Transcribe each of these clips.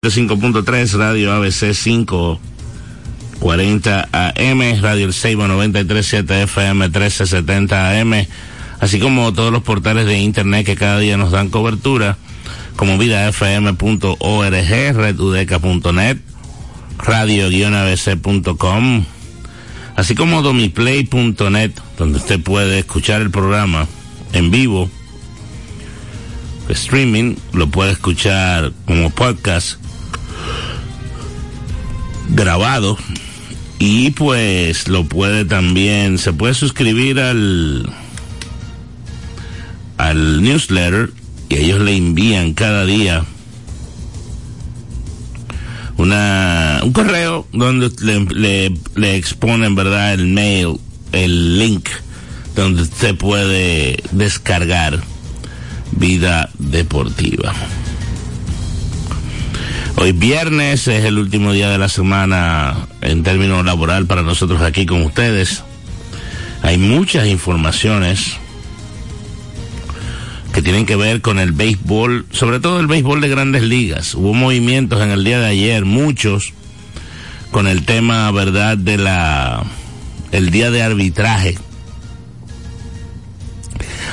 5.3 Radio ABC 540 AM, Radio El Seibo 93.7 FM 1370 AM, así como todos los portales de internet que cada día nos dan cobertura, como vidafm.org, redudeca.net, radio-abc.com, así como domiplay.net, donde usted puede escuchar el programa en vivo streaming, lo puede escuchar como podcast grabado y pues lo puede también, se puede suscribir al al newsletter y ellos le envían cada día una un correo donde le, le, le exponen verdad el mail el link donde usted puede descargar vida deportiva. Hoy viernes es el último día de la semana en términos laboral para nosotros aquí con ustedes. Hay muchas informaciones que tienen que ver con el béisbol, sobre todo el béisbol de grandes ligas. Hubo movimientos en el día de ayer, muchos, con el tema, verdad, de la, el día de arbitraje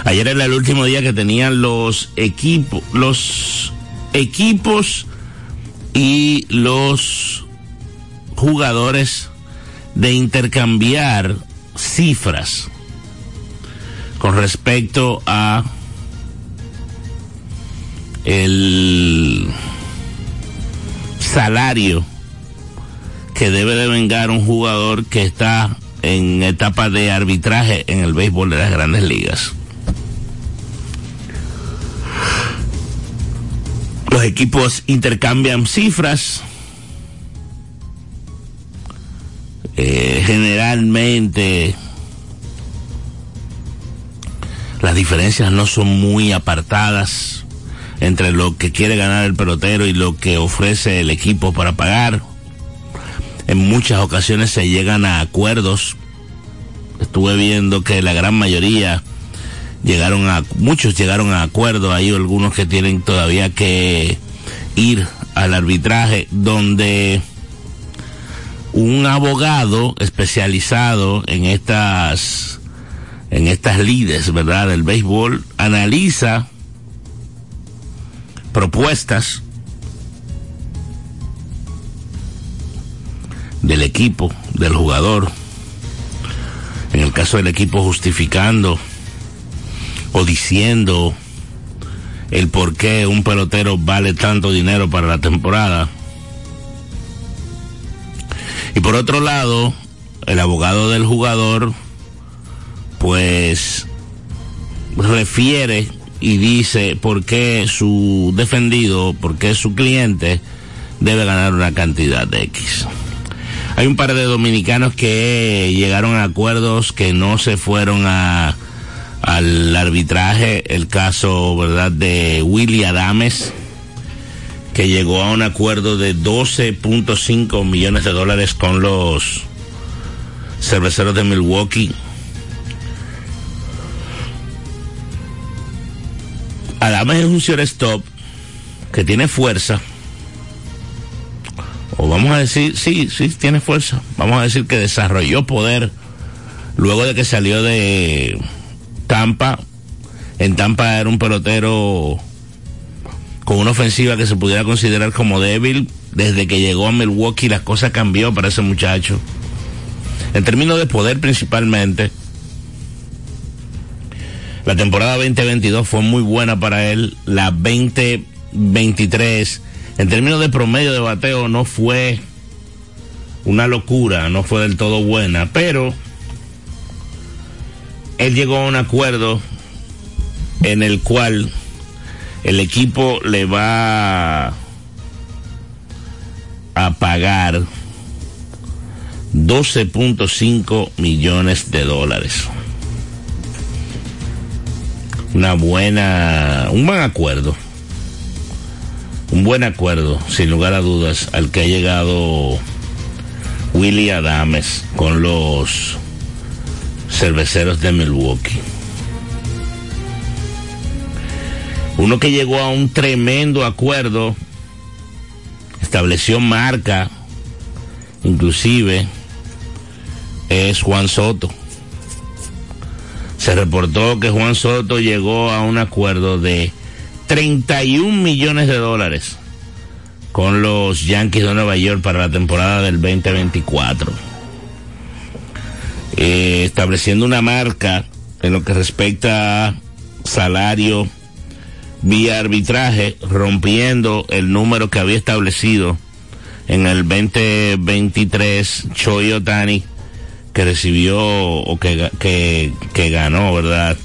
Ayer era el último día que tenían los equipos, los equipos y los jugadores de intercambiar cifras con respecto a el salario que debe de vengar un jugador que está en etapa de arbitraje en el béisbol de las grandes ligas. Los equipos intercambian cifras. Eh, generalmente las diferencias no son muy apartadas entre lo que quiere ganar el pelotero y lo que ofrece el equipo para pagar. En muchas ocasiones se llegan a acuerdos. Estuve viendo que la gran mayoría llegaron a, muchos llegaron a acuerdo, hay algunos que tienen todavía que ir al arbitraje donde un abogado especializado en estas en estas lides, ¿verdad? del béisbol analiza propuestas del equipo, del jugador. En el caso del equipo justificando o diciendo el por qué un pelotero vale tanto dinero para la temporada. Y por otro lado, el abogado del jugador, pues, refiere y dice por qué su defendido, por qué su cliente debe ganar una cantidad de X. Hay un par de dominicanos que llegaron a acuerdos que no se fueron a al arbitraje el caso, ¿verdad?, de Willy Adames, que llegó a un acuerdo de 12.5 millones de dólares con los cerveceros de Milwaukee. Adames es un shortstop que tiene fuerza, o vamos a decir, sí, sí, tiene fuerza, vamos a decir que desarrolló poder luego de que salió de Tampa, en Tampa era un pelotero con una ofensiva que se pudiera considerar como débil. Desde que llegó a Milwaukee las cosas cambió para ese muchacho. En términos de poder principalmente, la temporada 2022 fue muy buena para él. La 2023, en términos de promedio de bateo, no fue una locura, no fue del todo buena, pero él llegó a un acuerdo en el cual el equipo le va a pagar 12.5 millones de dólares. Una buena, un buen acuerdo. Un buen acuerdo, sin lugar a dudas, al que ha llegado Willy Adames con los cerveceros de Milwaukee. Uno que llegó a un tremendo acuerdo estableció marca, inclusive, es Juan Soto. Se reportó que Juan Soto llegó a un acuerdo de 31 millones de dólares con los Yankees de Nueva York para la temporada del 2024. Eh, estableciendo una marca en lo que respecta a salario vía arbitraje, rompiendo el número que había establecido en el 2023 Choi Otani, que recibió o que, que, ganó, ¿verdad?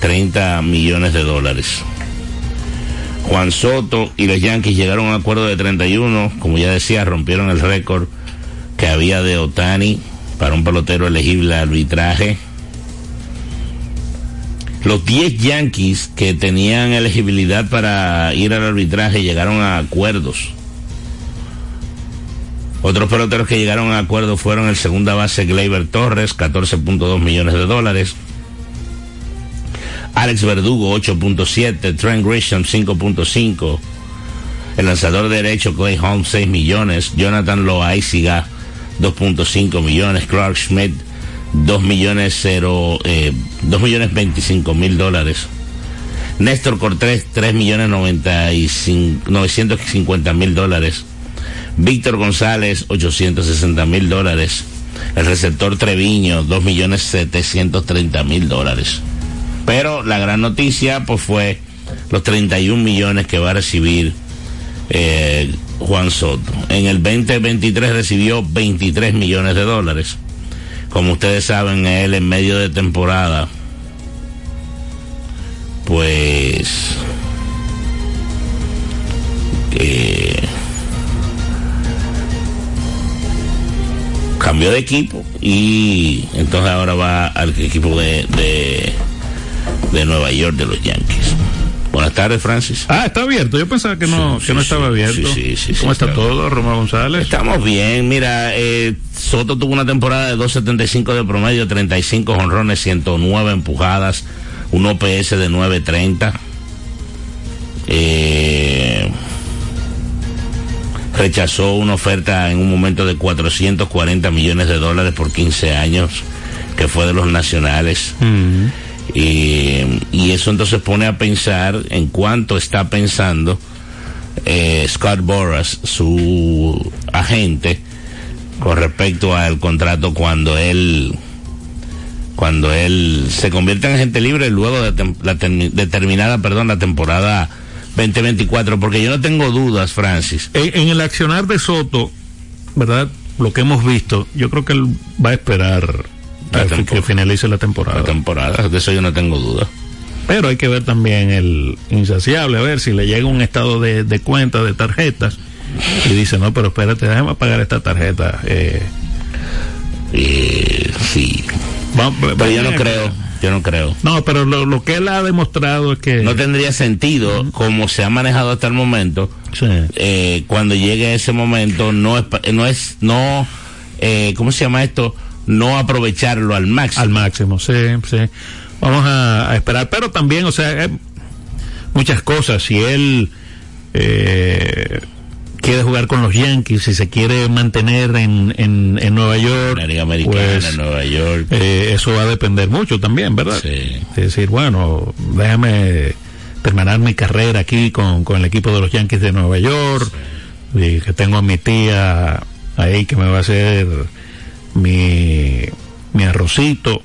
30 millones de dólares. Juan Soto y los Yankees llegaron a un acuerdo de 31, como ya decía, rompieron el récord que había de Otani para un pelotero elegible al arbitraje. Los 10 Yankees que tenían elegibilidad para ir al arbitraje llegaron a acuerdos. Otros peloteros que llegaron a acuerdo fueron el segunda base Gleyber Torres, 14.2 millones de dólares. Alex Verdugo 8.7, Trent Grisham 5.5, el lanzador derecho Clay Holmes 6 millones, Jonathan Loaiziga 2.5 millones, Clark Schmidt 2 millones 0, eh, 2 millones 25 mil dólares. Néstor Cortés 3 millones 95, 950 mil dólares. Víctor González 860 mil dólares. El receptor Treviño 2 millones 730 mil dólares. Pero la gran noticia pues fue los 31 millones que va a recibir eh, Juan Soto. En el 2023 recibió 23 millones de dólares. Como ustedes saben, él en medio de temporada, pues eh, cambió de equipo y entonces ahora va al equipo de de Nueva York de los Yankees. Buenas tardes, Francis. Ah, está abierto. Yo pensaba que no, Sí, que no estaba abierto. sí, sí, sí, ¿Cómo está todo, Romeo González? Estamos bien. Mira, eh, Soto tuvo una temporada de 2.75 de promedio, 35 honrones, 109 empujadas, un OPS de 9.30. Eh, rechazó una oferta en un momento de 440 millones de dólares por 15 años, que fue de los nacionales. Mm. Eh, y eso entonces pone a pensar en cuánto está pensando eh, Scott Boras, su agente, con respecto al contrato cuando él cuando él se convierte en agente libre luego de, tem- la de terminada perdón la temporada 2024 porque yo no tengo dudas Francis En, en el accionar de Soto, ¿verdad? Lo que hemos visto, yo creo que él va a esperar La que finalice la temporada. la temporada de eso yo no tengo duda Pero hay que ver también el insaciable, a ver si le llega un estado de, de cuenta de tarjetas y dice, no, pero espérate, déjame pagar esta tarjeta. Eh, Eh, sí vamos- pero yo no creo yo no creo No, pero lo, lo que él ha demostrado es que... no tendría sentido como se ha manejado hasta el momento Sí. eh, cuando llegue ese momento no es pa- no es no eh, cómo se llama esto no aprovecharlo al máximo Al máximo, sí, sí. Vamos a, a esperar, pero también, o sea, eh, muchas cosas. Si él eh, quiere jugar con los Yankees, si se quiere mantener en, en, en Nueva York, la Liga Americana pues, Nueva York eh, eso va a depender mucho también, ¿verdad? Sí. Es decir, bueno, déjame terminar mi carrera aquí con, con el equipo de los Yankees de Nueva York, y que tengo a mi tía ahí que me va a hacer mi, mi arrocito.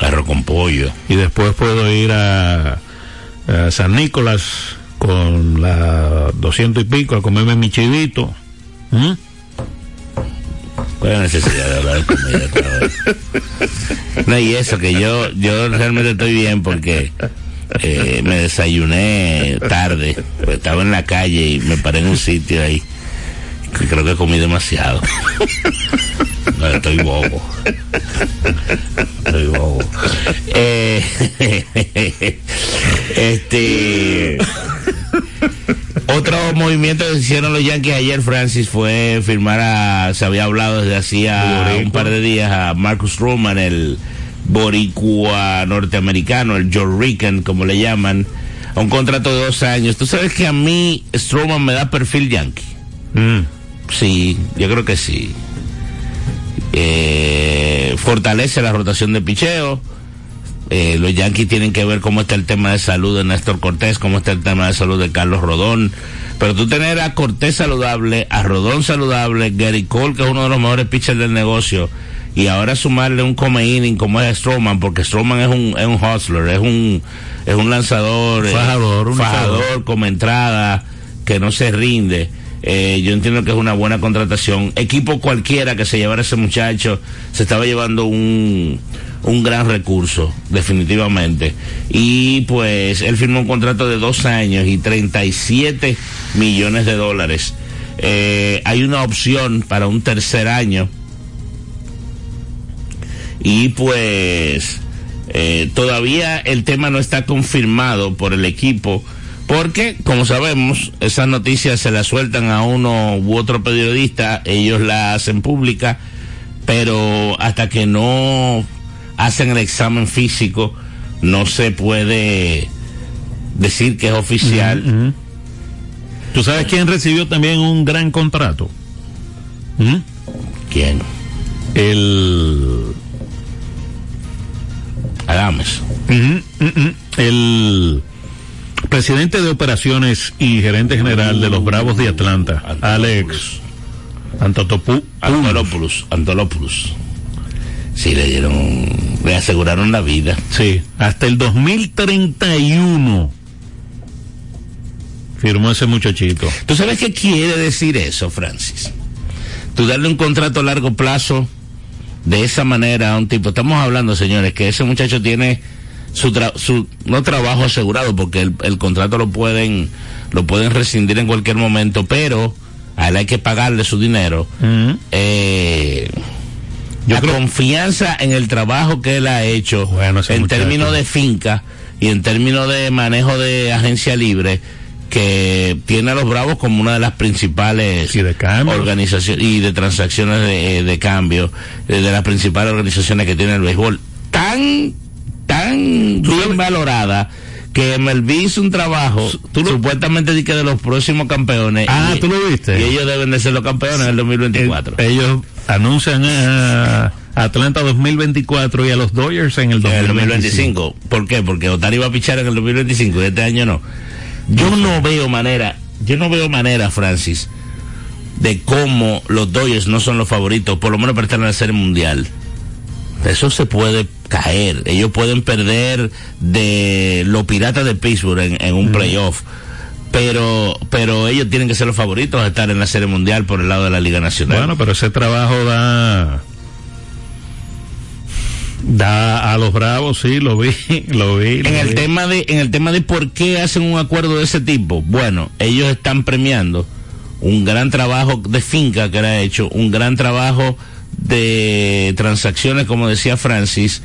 arroz con pollo y después puedo ir a, a San Nicolás con la 200 y pico a comerme mi chivito. ¿Cuál es la necesidad de hablar de comida? No, y eso que yo, yo realmente estoy bien porque eh, me desayuné tarde, pues estaba en la calle y me paré en un sitio ahí. Que Creo que comí demasiado. No, estoy bobo. Estoy bobo. Eh, este. Otro movimiento que hicieron los Yankees ayer, Francis, fue firmar a, se había hablado desde hacía un par de días a Marcus Roman, el boricua norteamericano, el George Rican, como le llaman, a un contrato de dos años. Tú sabes que a mí Stroman me da perfil Yankee. Mm. Sí, yo creo que sí. Eh, fortalece la rotación de picheo. Eh, los Yankees tienen que ver cómo está el tema de salud de Néstor Cortés, cómo está el tema de salud de Carlos Rodón. Pero tú tener a Cortés saludable, a Rodón saludable, Gary Cole, que es uno de los mejores pitchers del negocio, y ahora sumarle un come inning como es Stroman, porque Stroman es un, es un hustler, es un, es un lanzador, fajador, un fajador como entrada, que no se rinde. Eh, yo entiendo que es una buena contratación. Equipo cualquiera que se llevara ese muchacho se estaba llevando un, un gran recurso, definitivamente. Y pues él firmó un contrato de dos años y 37 millones de dólares. Eh, hay una opción para un tercer año. Y pues eh, todavía el tema no está confirmado por el equipo. Porque, como sabemos, esas noticias se las sueltan a uno u otro periodista, ellos la hacen pública, pero hasta que no hacen el examen físico, no se puede decir que es oficial. Uh -huh. ¿Tú sabes quién recibió también un gran contrato? ¿Mm? ¿Quién? El. Adames. Uh -huh, el presidente de operaciones y gerente general de los Bravos de Atlanta, Alex Antotopou. Antolopoulos. Antolopoulos. Sí, le dieron, le aseguraron la vida. Sí, hasta el 2031 firmó ese muchachito. ¿Tú sabes qué quiere decir eso, Francis? Tú darle un contrato a largo plazo de esa manera a un tipo. Estamos hablando, señores, que ese muchacho tiene su, tra su no trabajo asegurado porque el, el, contrato lo pueden lo pueden rescindir en cualquier momento, pero a él hay que pagarle su dinero. Uh -huh. eh, yo la creo... confianza en el trabajo que él ha hecho bueno, en términos de finca y en términos de manejo de agencia libre que tiene a los Bravos como una de las principales y de organizaciones y de transacciones de, de cambio de, de, las principales organizaciones que tiene el béisbol tan tan bien valorada que MLB hizo un trabajo ¿Tú lo... supuestamente de, que de los próximos campeones ah y, tú lo viste y ellos deben de ser los campeones en el 2024 el, ellos anuncian a Atlanta 2024 y a los Dodgers en el 2025. En el 2025. ¿Por qué? Porque Otari va a pichar en el 2025 y este año no. Yo no veo manera, yo no veo manera, Francis, de cómo los Dodgers no son los favoritos, por lo menos para estar en la serie mundial. Eso se puede caer. Ellos pueden perder de los piratas de Pittsburgh en, en un mm. playoff. Pero, pero ellos tienen que ser los favoritos a estar en la serie mundial por el lado de la Liga Nacional. Bueno, pero ese trabajo da da a los bravos sí lo vi lo vi lo en el vi. tema de en el tema de por qué hacen un acuerdo de ese tipo bueno ellos están premiando un gran trabajo de finca que era hecho un gran trabajo de transacciones como decía Francis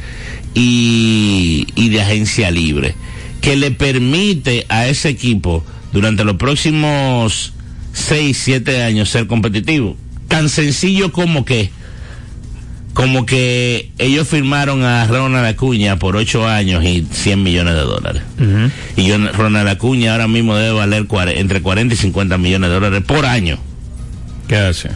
y, y de agencia libre que le permite a ese equipo durante los próximos 6, 7 años ser competitivo tan sencillo como que como que ellos firmaron a Ronald Acuña por ocho años y 100 millones de dólares. Uh -huh. Y yo, Ronald Acuña ahora mismo debe valer entre 40 y 50 millones de dólares por año. ¿Qué hace?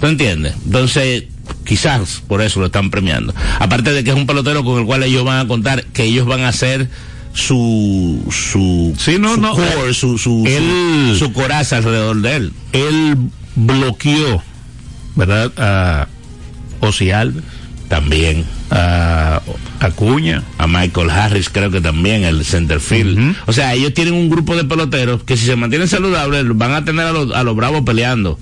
¿Tú entiendes? Entonces, quizás por eso lo están premiando. Aparte de que es un pelotero con el cual ellos van a contar que ellos van a hacer su su sí, no, su, no, core, su, su, él, su, su coraza alrededor de él. Él bloqueó, ¿verdad? A Ozzy Alves. También. A Acuña. A Michael Harris, creo que también, el centerfield. Uh -huh. O sea, ellos tienen un grupo de peloteros que si se mantienen saludables van a tener a los, a los bravos peleando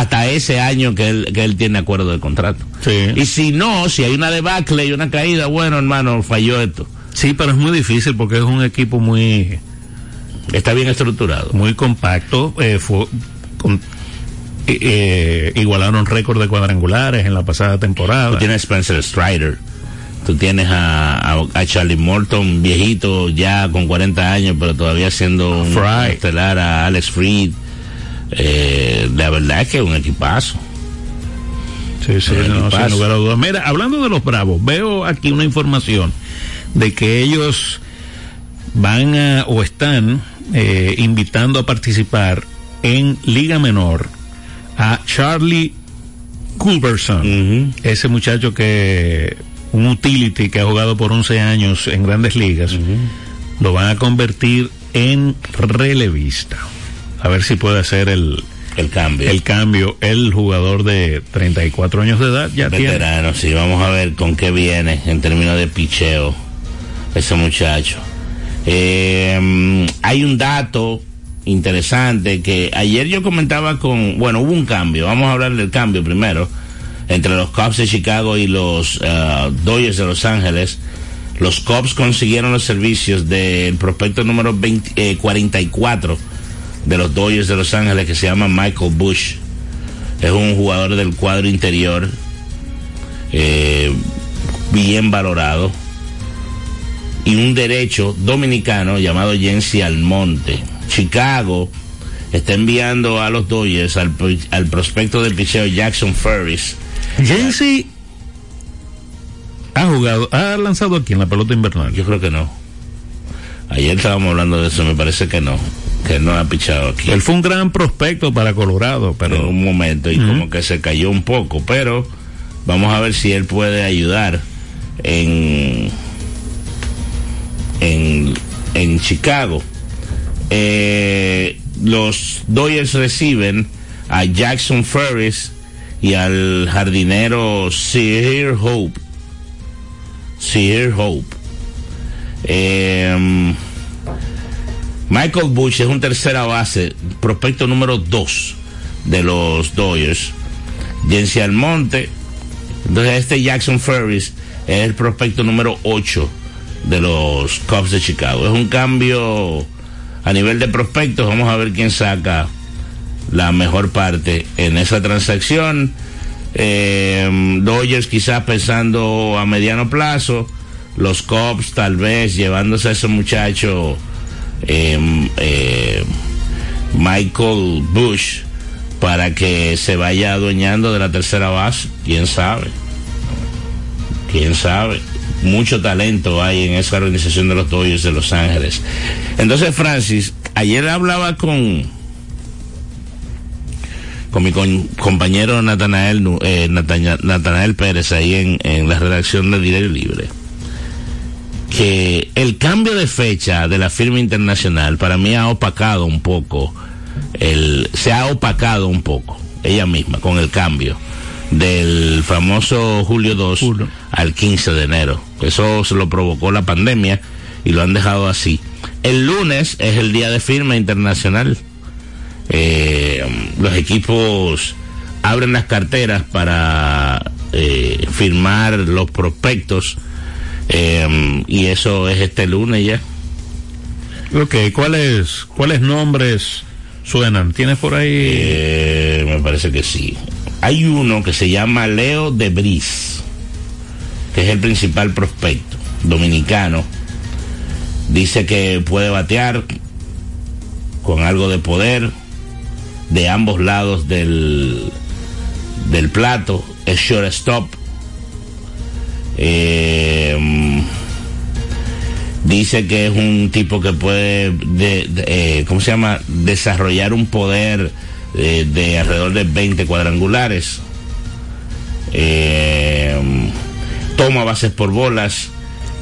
hasta ese año que él, que él tiene acuerdo de contrato. Sí. Y si no, si hay una debacle y una caída, bueno, hermano, falló esto. Sí, pero es muy difícil porque es un equipo muy... Está bien estructurado. Muy compacto. Eh, fue, con, eh, igualaron récord de cuadrangulares en la pasada temporada. Tú tienes a Spencer Strider, tú tienes a, a, a, Charlie Morton, viejito ya con 40 años, pero todavía siendo un estelar, a Alex Freed. Eh, la verdad es que es un equipazo. Sí, sí, no, sin lugar a dudas. Mira, hablando de los Bravos, veo aquí una información de que ellos van a, o están eh, invitando a participar en Liga Menor a Charlie Culberson, ese muchacho que un utility que ha jugado por 11 años en grandes ligas, lo van a convertir en relevista. A ver si puede hacer el, el cambio. El cambio, el jugador de 34 años de edad ya Veterano, sí, vamos a ver con qué viene en términos de picheo ese muchacho. Eh, hay un dato interesante que ayer yo comentaba con, bueno, hubo un cambio, vamos a hablar del cambio primero, entre los Cubs de Chicago y los uh, Dodgers de Los Ángeles. Los Cubs consiguieron los servicios del prospecto número 20, eh, 44 de los Dodgers de Los Ángeles que se llama Michael Bush. Es un jugador del cuadro interior, eh, bien valorado. Y un derecho dominicano llamado Jensi Almonte. Chicago está enviando a los Dodgers al, al prospecto del picheo Jackson Ferris. Jensi ha jugado, ha lanzado aquí en la pelota invernal. Yo creo que no. Ayer estábamos hablando de eso, me parece que no, que no ha pichado aquí. Él fue un gran prospecto para Colorado, pero en un momento y uh -huh. como que se cayó un poco, pero vamos a ver si él puede ayudar en en, en Chicago. Eh, los Dodgers reciben a Jackson Ferris y al jardinero Sir Hope. Sir Hope. Eh, Michael Bush es un tercera base, prospecto número 2 de los Dodgers. Jensi Almonte. Entonces este Jackson Ferris es el prospecto número 8 de los Cubs de Chicago. Es un cambio a nivel de prospectos. Vamos a ver quién saca la mejor parte en esa transacción. Eh, Dodgers quizás pensando a mediano plazo. Los Cubs tal vez llevándose a ese muchacho eh, eh, Michael Bush para que se vaya adueñando de la tercera base. ¿Quién sabe? ¿Quién sabe? mucho talento hay en esa organización de los Dodgers de Los Ángeles. Entonces, Francis, ayer hablaba con con mi compañero Natanael, eh, Pérez ahí en, en la redacción de Diario Libre que el cambio de fecha de la firma internacional para mí ha opacado un poco el se ha opacado un poco ella misma con el cambio del famoso julio 2 Julio. al 15 de enero. Eso se lo provocó la pandemia y lo han dejado así. El lunes es el día de firma internacional. Eh, los equipos abren las carteras para eh, firmar los prospectos eh, y eso es este lunes ya. Ok, ¿cuáles, cuáles nombres suenan? ¿Tienes por ahí? Eh, me parece que sí hay uno que se llama Leo de Bris, que es el principal prospecto dominicano. Dice que puede batear con algo de poder de ambos lados del, del plato. Es shortstop. Eh, dice que es un tipo que puede, de, de, eh, ¿cómo se llama? Desarrollar un poder de, de alrededor de 20 cuadrangulares. Eh, toma bases por bolas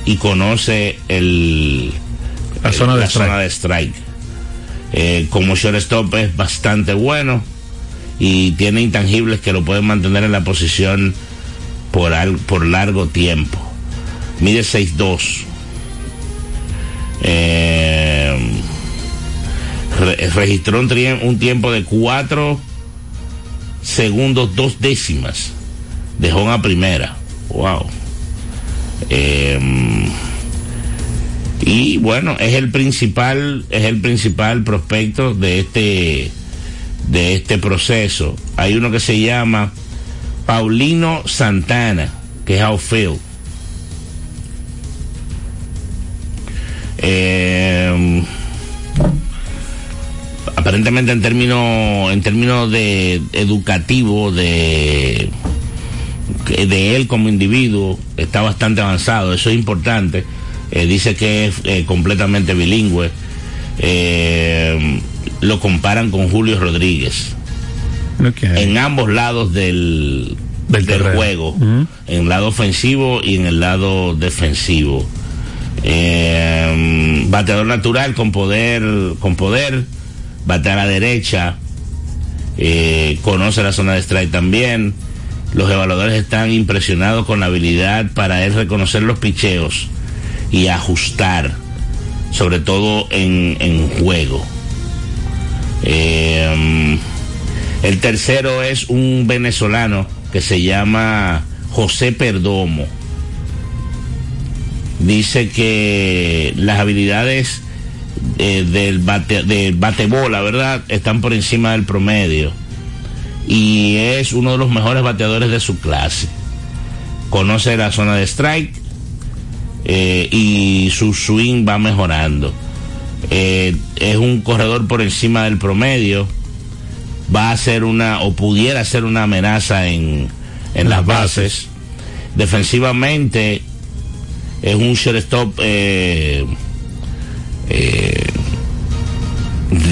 y conoce el, la zona de la. Zona de strike. Eh, como shortstop es bastante bueno y tiene intangibles que lo pueden mantener en la posición por, al, por largo tiempo. Mide 6'2". Eh, re, registró un, un, tiempo de 4 segundos dos décimas de home a primera. Wow. Eh, y bueno, es el principal, es el principal prospecto de este, de este proceso. Hay uno que se llama Paulino Santana, que es outfield. Eh, aparentemente en términos en términos de educativo de de él como individuo está bastante avanzado eso es importante eh, dice que es eh, completamente bilingüe. Eh, lo comparan con Julio Rodríguez. Okay. en ambos lados del, Del juego, en el lado ofensivo y en el lado defensivo. Eh, bateador natural con poder, con poder, batea a la derecha, eh, conoce la zona de strike también. Los evaluadores están impresionados con la habilidad para él reconocer los picheos y ajustar, sobre todo en, en juego. Eh, el tercero es un venezolano que se llama José Perdomo. Dice que las habilidades eh, del bate, del batebola, ¿verdad? Están por encima del promedio. Y es uno de los mejores bateadores de su clase. Conoce la zona de strike eh, y su swing va mejorando. Eh, es un corredor por encima del promedio. Va a ser una, o pudiera ser una amenaza en, en las bases. Defensivamente es un shortstop eh, eh,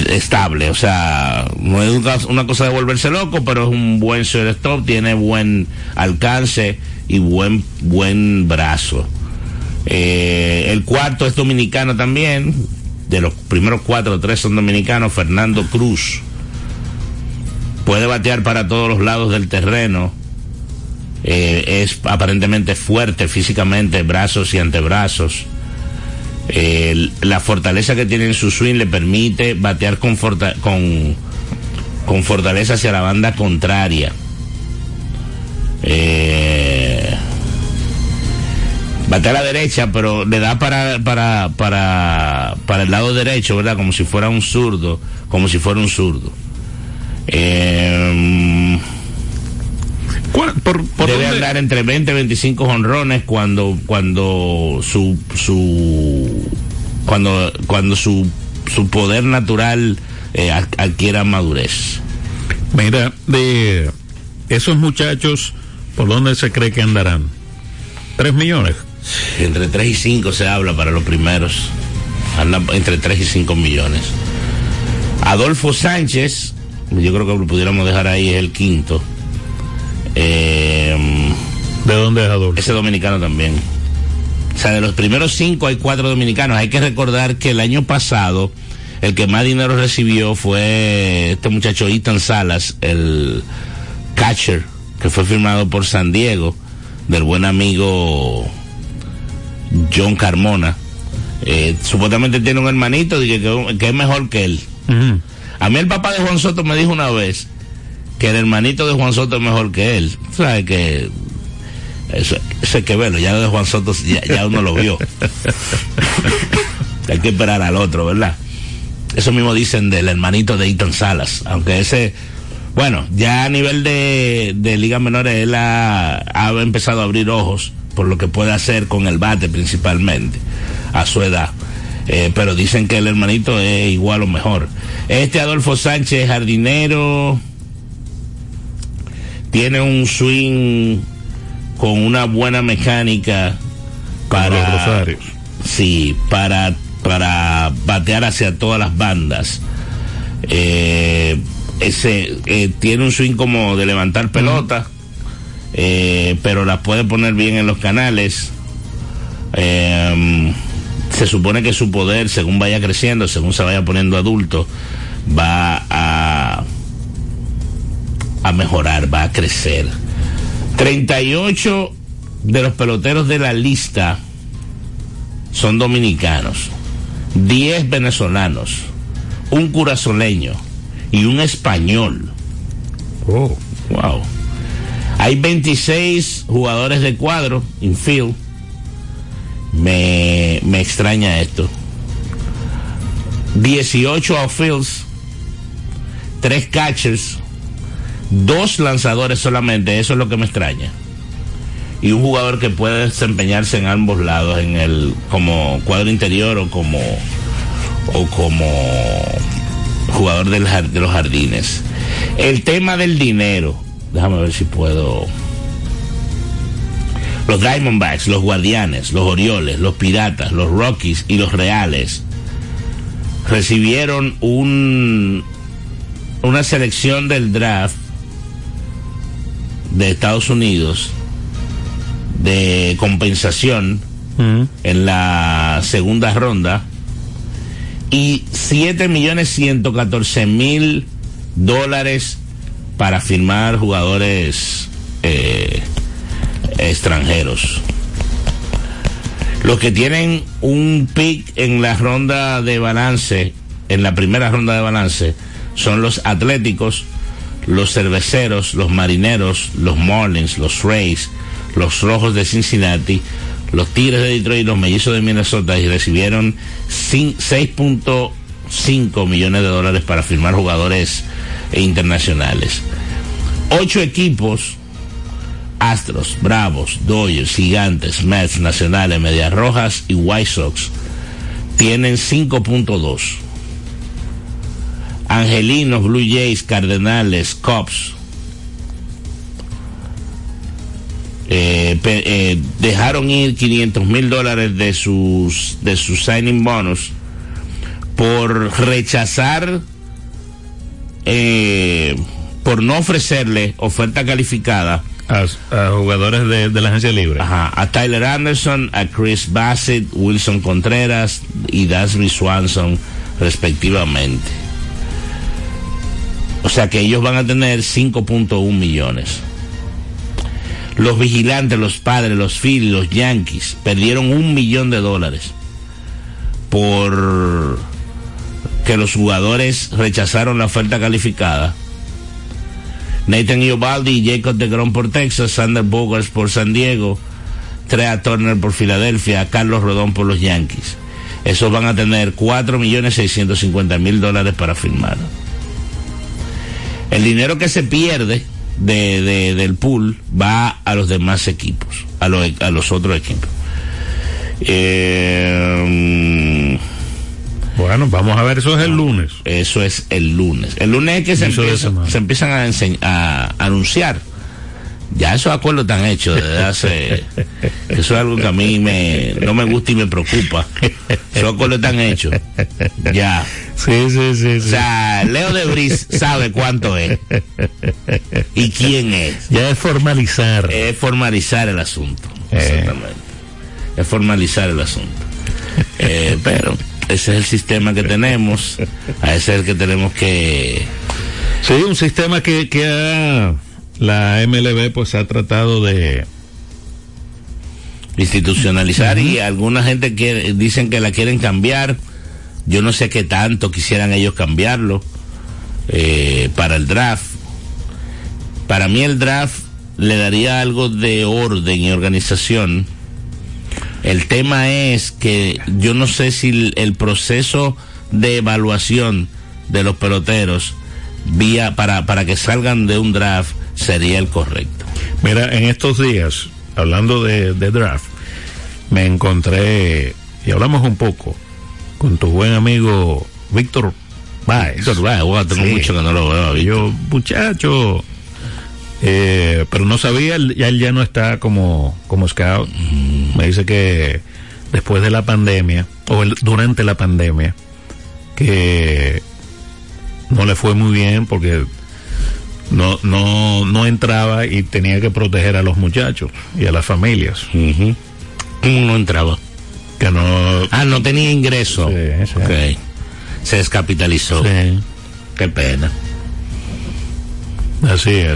estable, o sea, no es una, cosa de volverse loco, pero es un buen shortstop, tiene buen alcance y buen buen brazo. Eh, el cuarto es dominicano también, de los primeros cuatro, tres son dominicanos, Fernando Cruz. Puede batear para todos los lados del terreno. Eh, es aparentemente fuerte físicamente, brazos y antebrazos. Eh, la fortaleza que tiene en su swing le permite batear con, forta- con, con fortaleza hacia la banda contraria. Eh, batea a la derecha, pero le da para, para, para, para el lado derecho, ¿verdad? Como si fuera un zurdo, como si fuera un zurdo. Eh, ¿Cuál- por, por debe dónde- andar entre 20 y 25 honrones cuando cuando su su cuando cuando su su poder natural eh, ad- adquiera madurez. Mira, de esos muchachos, ¿por dónde se cree que andarán? ¿Tres millones? Entre 3 y 5 se habla para los primeros. Anda entre 3 y 5 millones. Adolfo Sánchez, yo creo que lo pudiéramos dejar ahí, es el quinto. Eh, ¿De dónde es Adolfo? Ese dominicano también. O sea, de los primeros cinco hay cuatro dominicanos. Hay que recordar que el año pasado el que más dinero recibió fue este muchacho Ethan Salas, el catcher, que fue firmado por San Diego, del buen amigo John Carmona. Eh, supuestamente tiene un hermanito que, que es mejor que él. A mí el papá de Juan Soto me dijo una vez que el hermanito de Juan Soto es mejor que él. ¿Sabes que eso, eso hay que verlo, ya lo de Juan Soto ya, ya uno lo vio. hay que esperar al otro, ¿verdad? Eso mismo dicen del hermanito de Ethan Salas, aunque ese, bueno, ya a nivel de, de ligas menores él ha, ha empezado a abrir ojos por lo que puede hacer con el bate principalmente, a su edad. Eh, pero dicen que el hermanito es igual o mejor. Este Adolfo Sánchez, jardinero, tiene un swing con una buena mecánica Para los Rosarios. sí para para batear hacia todas las bandas Eh, ese eh, tiene un swing como de levantar pelota eh, pero la puede poner bien en los canales Eh, se supone que su poder según vaya creciendo según se vaya poniendo adulto va a a mejorar, va a crecer. 38 de los peloteros de la lista son dominicanos, 10 venezolanos, un curazoleño y un español. Oh. Wow. Hay 26 jugadores de cuadro, infield. Me, me extraña esto. 18 outfields, 3 catchers, dos lanzadores solamente, eso es lo que me extraña. Y un jugador que puede desempeñarse en ambos lados, en el como cuadro interior o como o como jugador de los jardines. El tema del dinero, déjame ver si puedo. Los Diamondbacks, los Guardianes, los Orioles, los Piratas, los Rockies y los Reales recibieron un una selección del draft de Estados Unidos de compensación en la segunda ronda y 7 millones 114 mil dólares para firmar jugadores eh, extranjeros. Los que tienen un pick en la ronda de balance, en la primera ronda de balance, son los Atléticos, los Cerveceros, los Marineros, los Marlins, los Rays, los Rojos de Cincinnati, los Tigres de Detroit y los Mellizos de Minnesota y recibieron 6.5 millones de dólares para firmar jugadores internacionales. Ocho equipos, Astros, Bravos, Dodgers, Gigantes, Mets, Nacionales, Medias Rojas y White Sox, tienen 5.2. Angelinos, Blue Jays, Cardenales, Cubs, eh, eh, dejaron ir 500 mil dólares de sus de sus signing bonus por rechazar eh, por no ofrecerle oferta calificada a, jugadores de, la agencia libre. a Tyler Anderson, a Chris Bassett, Wilson Contreras y Dasby Swanson respectivamente. O sea que ellos van a tener 5.1 millones. Los vigilantes, los padres, los Phillies, los Yankees perdieron un millón de dólares por que los jugadores rechazaron la oferta calificada. Nathan Iobaldi y Jacob de Grom por Texas, Sander Bogarts por San Diego, Trea Turner por Filadelfia, Carlos Rodón por los Yankees. Esos van a tener 4 millones 650 mil dólares para firmar. El dinero que se pierde de, del pool va a los demás equipos, a los, a los otros equipos. Eh, bueno, vamos a ver, eso es el lunes. Eso es el lunes. El lunes es que se, se empiezan a, a anunciar. Ya esos acuerdos están hechos desde hace... eso es algo que a mí me, no me gusta y me preocupa. Esos acuerdos están hechos. Ya. Sí, sí, sí. O sea, Leo de Bris sabe cuánto es. ¿Y quién es? Ya es formalizar. Es formalizar el asunto. Eh. Exactamente. Es formalizar el asunto. Eh, pero ese es el sistema que tenemos, a ese es el que tenemos que... Sí, un sistema que, que la MLB pues ha tratado de institucionalizar y alguna gente que dicen que la quieren cambiar. Yo no sé qué tanto quisieran ellos cambiarlo eh, para el draft. Para mí el draft le daría algo de orden y organización el tema es que yo no sé si el, proceso de evaluación de los peloteros vía para, para que salgan de un draft sería el correcto. Mira, en estos días, hablando de, draft, me encontré y hablamos un poco con tu buen amigo Víctor Baez. Víctor Baez, tengo mucho que no lo veo. Yo, muchacho, eh, pero no sabía, ya él ya no está como, como scout. Me dice que después de la pandemia, o durante la pandemia, que no le fue muy bien porque no, no, no entraba y tenía que proteger a los muchachos y a las familias. ¿Cómo no entraba? Que no. Ah, no tenía ingreso. Se descapitalizó. Qué pena.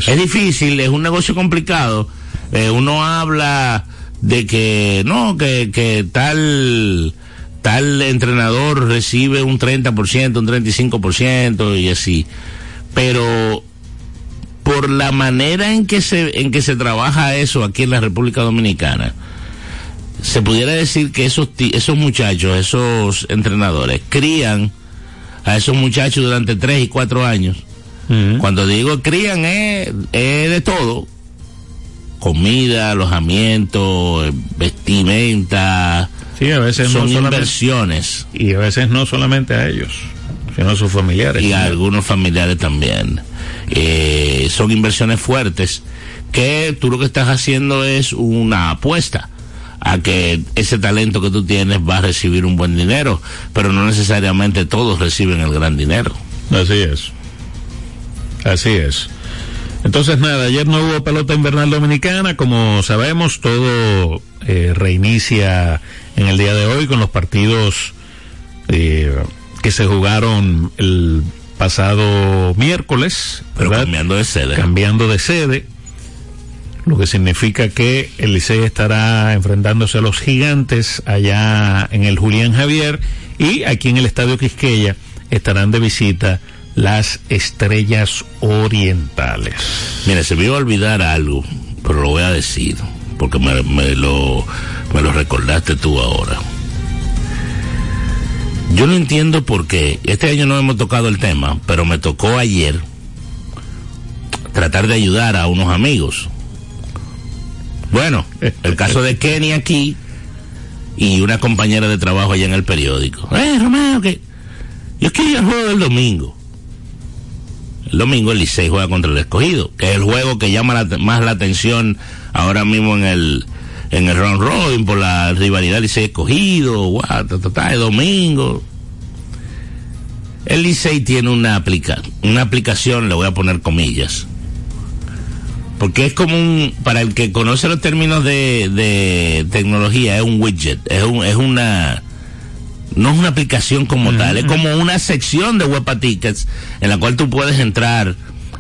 Es difícil, es un negocio complicado. Eh, uno habla de que no, que, que tal tal entrenador recibe un 30%, un 35% y así. Pero por la manera en que se en que se trabaja eso aquí en la República Dominicana, se pudiera decir que esos esos muchachos, esos entrenadores crían a esos muchachos durante tres y cuatro años cuando digo crían es, de todo. Comida, alojamiento, vestimenta. Sí, a veces son inversiones. Y a veces no solamente a ellos, sino a sus familiares. Y a algunos familiares también. Eh, son inversiones fuertes que tú lo que estás haciendo es una apuesta a que ese talento que tú tienes va a recibir un buen dinero, pero no necesariamente todos reciben el gran dinero. Así es. Así es. Entonces nada, ayer no hubo pelota invernal dominicana, como sabemos todo eh, reinicia en el día de hoy con los partidos eh, que se jugaron el pasado miércoles, pero cambiando de sede. Cambiando de sede, lo que significa que el Licey estará enfrentándose a los gigantes allá en el Julián Javier y aquí en el Estadio Quisqueya estarán de visita las estrellas orientales. Mira, se me iba a olvidar algo, pero lo voy a decir, porque me, lo, me lo recordaste tú ahora. Yo no entiendo por qué, este año no hemos tocado el tema, pero me tocó ayer tratar de ayudar a unos amigos. Bueno, el caso de Kenny aquí y una compañera de trabajo allá en el periódico. Eh, Romeo, que yo quiero ir al juego del domingo. El domingo el Licey juega contra el escogido, que es el juego que llama más la atención ahora mismo en el en el round robin por la rivalidad Licey escogido, guau, ta, domingo. El Licey tiene una aplica, una aplicación, le voy a poner comillas. Porque es como un, para el que conoce los términos de, de tecnología, es un widget, es, un, es una, no es una aplicación como tal, es como una sección de Wepa Tickets en la cual tú puedes entrar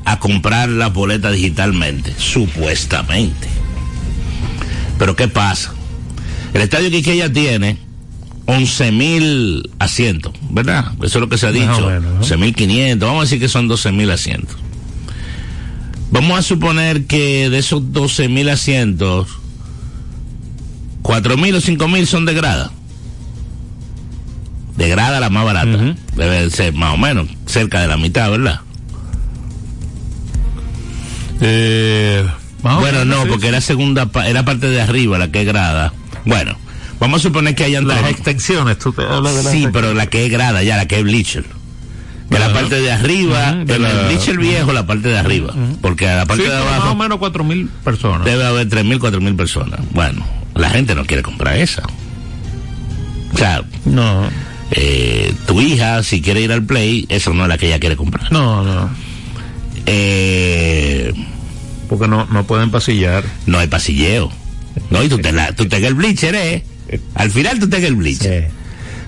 a comprar la boleta digitalmente, supuestamente. Pero ¿qué pasa? El estadio ya tiene 11 mil asientos, ¿verdad? Eso es lo que se ha dicho. 11 mil 500, vamos a decir que son 12 mil asientos. Vamos a suponer que de esos 12 mil asientos, 4 mil o 5 mil son de grada de grada la más barata. Debe ser más o menos cerca de la mitad, ¿verdad? Eh, bueno, no, porque era segunda, era parte de arriba la que es grada. Bueno, vamos a suponer que hayan las extensiones. Tú te hablas de sí, pero la que es grada ya, la que es bleacher. Que la parte de arriba, de la... el bleacher viejo, la parte de arriba. Porque a la parte de abajo. Más o menos cuatro mil personas. Debe haber tres mil, cuatro mil personas. Bueno, la gente no quiere comprar esa. O sea, no eh, tu hija, si quiere ir al play, eso no es la que ella quiere comprar. No, no. Eh, Porque no, no pueden pasillar. No hay pasilleo. No, y tú te, la, tú te el bleacher, ¿eh? Al final tú te el bleacher.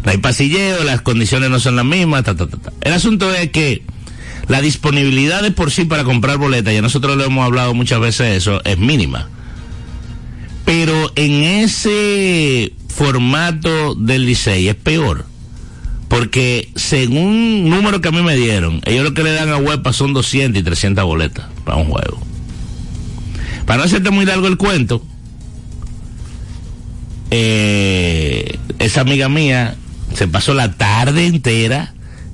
No hay pasilleo, las condiciones no son las mismas. El asunto es que la disponibilidad de por sí para comprar boletas, ya nosotros lo hemos hablado muchas veces eso, es mínima. Pero en ese formato del Licey es peor porque según número que a mí me dieron, ellos lo que le dan a Huepa son 200 y 300 boletas para un juego. Para no hacerte muy largo el cuento, eh, esa amiga mía se pasó la tarde entera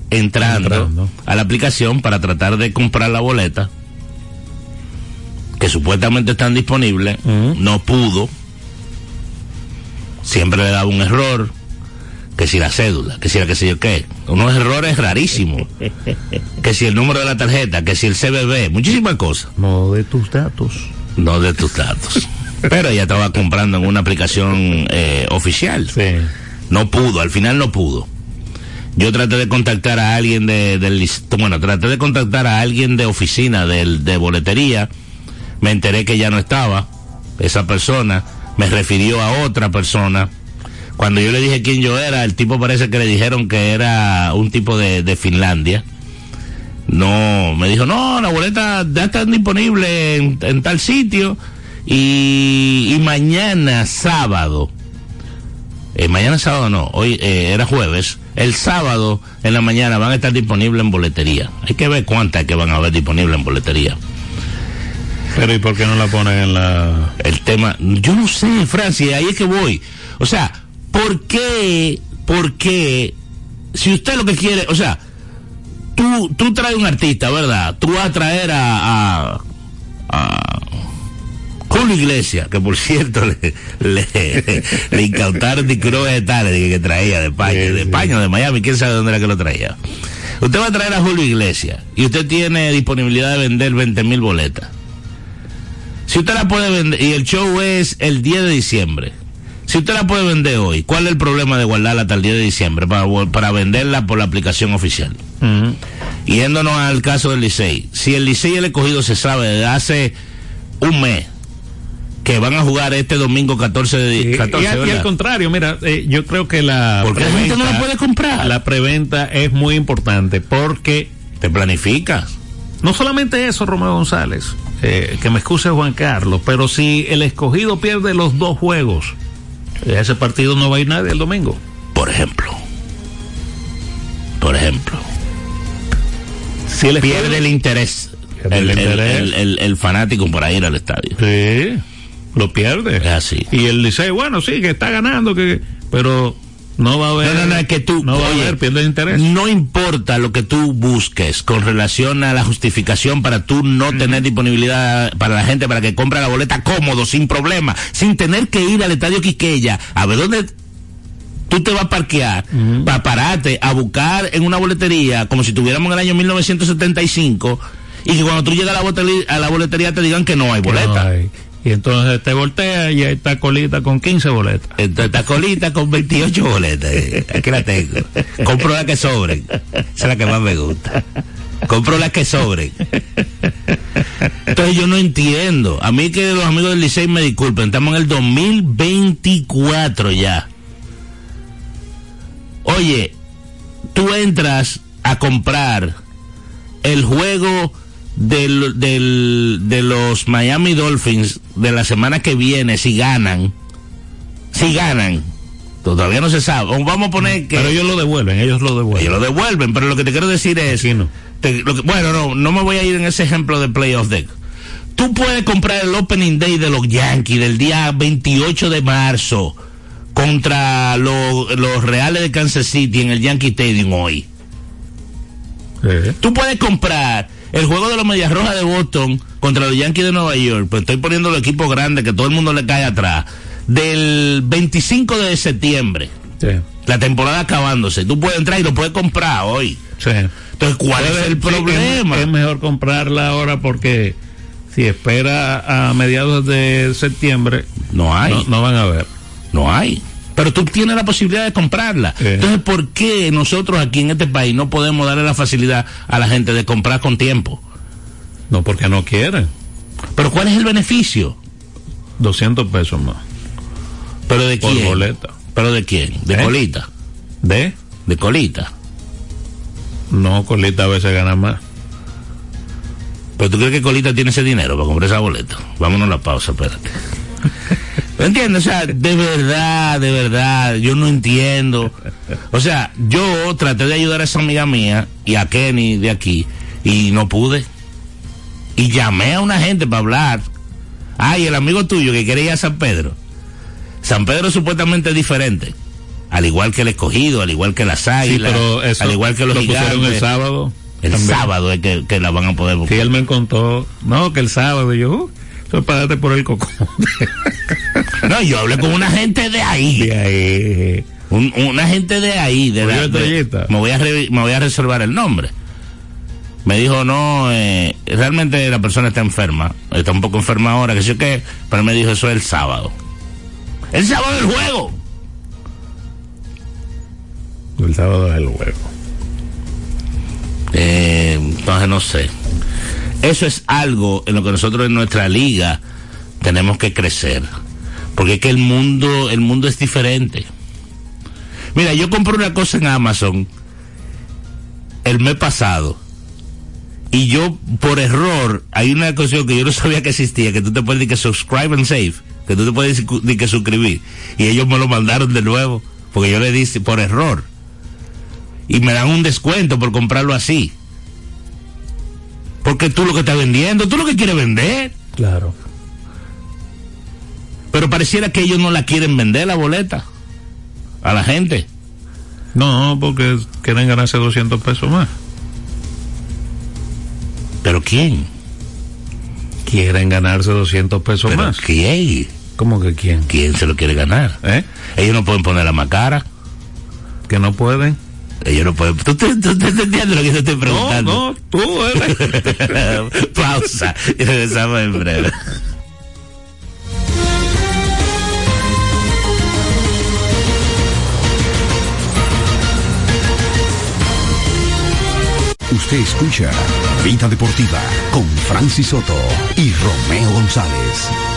entrando, a la aplicación para tratar de comprar la boleta que supuestamente están disponibles, no pudo, siempre le daba un error, que si la cédula, que si la que sé yo qué, unos errores rarísimos, que si el número de la tarjeta, que si el CBB, muchísimas cosas. No de tus datos. No de tus datos. Pero ella estaba comprando en una aplicación eh, oficial. Sí. No pudo, al final no pudo. Yo traté de contactar a alguien de, del, bueno, traté de contactar a alguien de oficina del, de boletería, me enteré que ya no estaba esa persona, me refirió a otra persona, cuando yo le dije quién yo era, el tipo parece que le dijeron que era un tipo de, Finlandia. No, me dijo, no, la boleta ya está disponible en, tal sitio y, mañana sábado, eh, mañana sábado no, hoy eh, era jueves, el sábado en la mañana van a estar disponibles en boletería. Hay que ver cuántas que van a haber disponibles en boletería. Pero ¿y por qué no la ponen en la...? El tema, yo no sé, Francia, ahí es que voy. O sea, ¿por qué, por qué, si usted lo que quiere, o sea, tú, tú traes un artista, ¿verdad? Tú vas a traer a, a, a Julio Iglesias, que por cierto le, le, le incautaron de que, que traía de España, de España de Miami, quién sabe dónde era que lo traía. Usted va a traer a Julio Iglesias y usted tiene disponibilidad de vender 20 mil boletas. Si usted la puede vender, y el show es el 10 de diciembre, si usted la puede vender hoy, ¿cuál es el problema de guardarla hasta el día de diciembre para, para venderla por la aplicación oficial? yéndonos al caso del Licey, si el Licey y el escogido se sabe desde hace un mes que van a jugar este domingo 14 de 14, y, y, al contrario, mira, eh, yo creo que la porque la gente no la puede comprar. La preventa es muy importante porque te planificas. No solamente eso, Romeo González, eh, que me excuse Juan Carlos, pero si el escogido pierde los dos juegos, ese partido no va a ir nadie el domingo. Por ejemplo. Por ejemplo. Si el pierde el interés. El, el, el, fanático para ir al estadio. Sí, lo pierde. Es así. Y él dice, bueno, sí, que está ganando, que pero no va a haber. No, no, no, que tú. No va oye, a haber, interés. No importa lo que tú busques con relación a la justificación para tú no mm. tener disponibilidad para la gente para que compre la boleta cómodo, sin problema, sin tener que ir al estadio Quiqueya a ver dónde tú te vas a parquear uh -huh. para pararte a buscar en una boletería como si tuviéramos en el año 1975 y que cuando tú llegas a la boletería, a la boletería te digan que no hay boleta. No hay. Y entonces te voltea y ahí está colita con 15 boletas. Entonces está colita con 28 boletas. Aquí la tengo. Compro la que sobren. Esa es la que más me gusta. Compro las que sobren. Entonces yo no entiendo. A mí que los amigos del Licey me disculpen. Estamos en el 2024 ya. Oye, tú entras a comprar el juego del, del, de los Miami Dolphins de la semana que viene, si ganan, si ganan, todavía no se sabe. Vamos a poner que. Pero ellos lo devuelven, ellos lo devuelven. Ellos lo devuelven, pero lo que te quiero decir es. Sí, no. Te, lo que, bueno, no, no me voy a ir en ese ejemplo de playoff deck. Tú puedes comprar el opening day de los Yankees del día 28 de marzo contra lo, los Reales de Kansas City en el Yankee Stadium hoy. ¿Eh? Tú puedes comprar el juego de los Medias Rojas de Boston contra los Yankees de Nueva York, pues estoy poniendo el equipo grande que todo el mundo le cae atrás, del 25 de septiembre. Sí. La temporada acabándose. Tú puedes entrar y lo puedes comprar hoy. Sí. Entonces, ¿cuál es el problema? Es, es mejor comprarla ahora porque si espera a mediados de septiembre, no hay. No, no van a ver. No hay pero tú tienes la posibilidad de comprarla. Eh. Entonces, ¿por qué nosotros aquí en este país no podemos darle la facilidad a la gente de comprar con tiempo? No, porque no quieren. Pero ¿cuál es el beneficio? 200 pesos más. ¿Pero de Por quién? boleta. ¿Pero de quién? ¿De ¿Eh? colita? ¿De? ¿De colita? No, colita a veces gana más. ¿Pero tú crees que colita tiene ese dinero para comprar esa boleta? Vámonos a la pausa, espérate. ¿Entiendes? O sea, de verdad, de verdad, yo no entiendo. O sea, yo traté de ayudar a esa amiga mía y a Kenny de aquí y no pude. Y llamé a una gente para hablar. Ay, el amigo tuyo que quería ir a San Pedro. San Pedro supuestamente es diferente. Al igual que el escogido, al igual que las águilas, sí, pero eso al igual que los lo gigantes. pusieron el sábado. El también. sábado es que, que, la van a poder buscar. Sí, él me contó, no, que el sábado, yo, uh, eso es para darte por el coco. no, yo hablé con una gente de ahí. De ahí. Un, una gente de ahí, de, la, de me, voy a re, me voy a reservar el nombre. Me dijo, no, eh, realmente la persona está enferma, está un poco enferma ahora, que sé qué, pero me dijo, eso es el sábado. El sábado del juego. El sábado es el juego. Eh, entonces no sé. Eso es algo en lo que nosotros en nuestra liga tenemos que crecer. Porque es que el mundo, el mundo es diferente. Mira, yo compré una cosa en Amazon el mes pasado. Y yo, por error, hay una cosa que yo no sabía que existía, que tú te puedes decir que subscribe and save, que tú te puedes decir que suscribir. Y ellos me lo mandaron de nuevo, porque yo le dije por error. Y me dan un descuento por comprarlo así. Porque tú lo que estás vendiendo, tú lo que quieres vender. Claro. Pero pareciera que ellos no la quieren vender la boleta a la gente. No, porque quieren ganarse 200 pesos más. ¿Pero quién? Quieren ganarse 200 pesos ¿Pero más. ¿Quién? ¿Cómo que quién? ¿Quién se lo quiere ganar? ¿Eh? Ellos no pueden poner la más cara. Que no pueden. Ellos no pueden. ¿Tú, te, tú te entiendes lo que te estoy preguntando? No, no, tú eres. Pausa. Y regresamos en breve. Usted escucha Vida Deportiva con Francis Soto y Romeo González.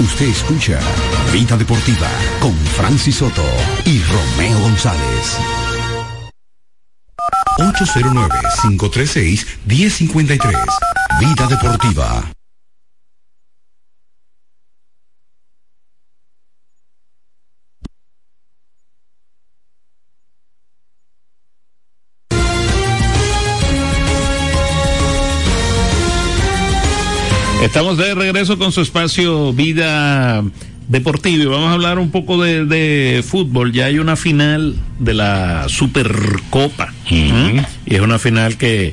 Usted escucha Vida Deportiva con Francis Soto y Romeo González. 809-536-1053. Vida Deportiva. Estamos de regreso con su espacio Vida Deportiva y vamos a hablar un poco de, de fútbol. Ya hay una final de la Supercopa ¿eh? y es una final que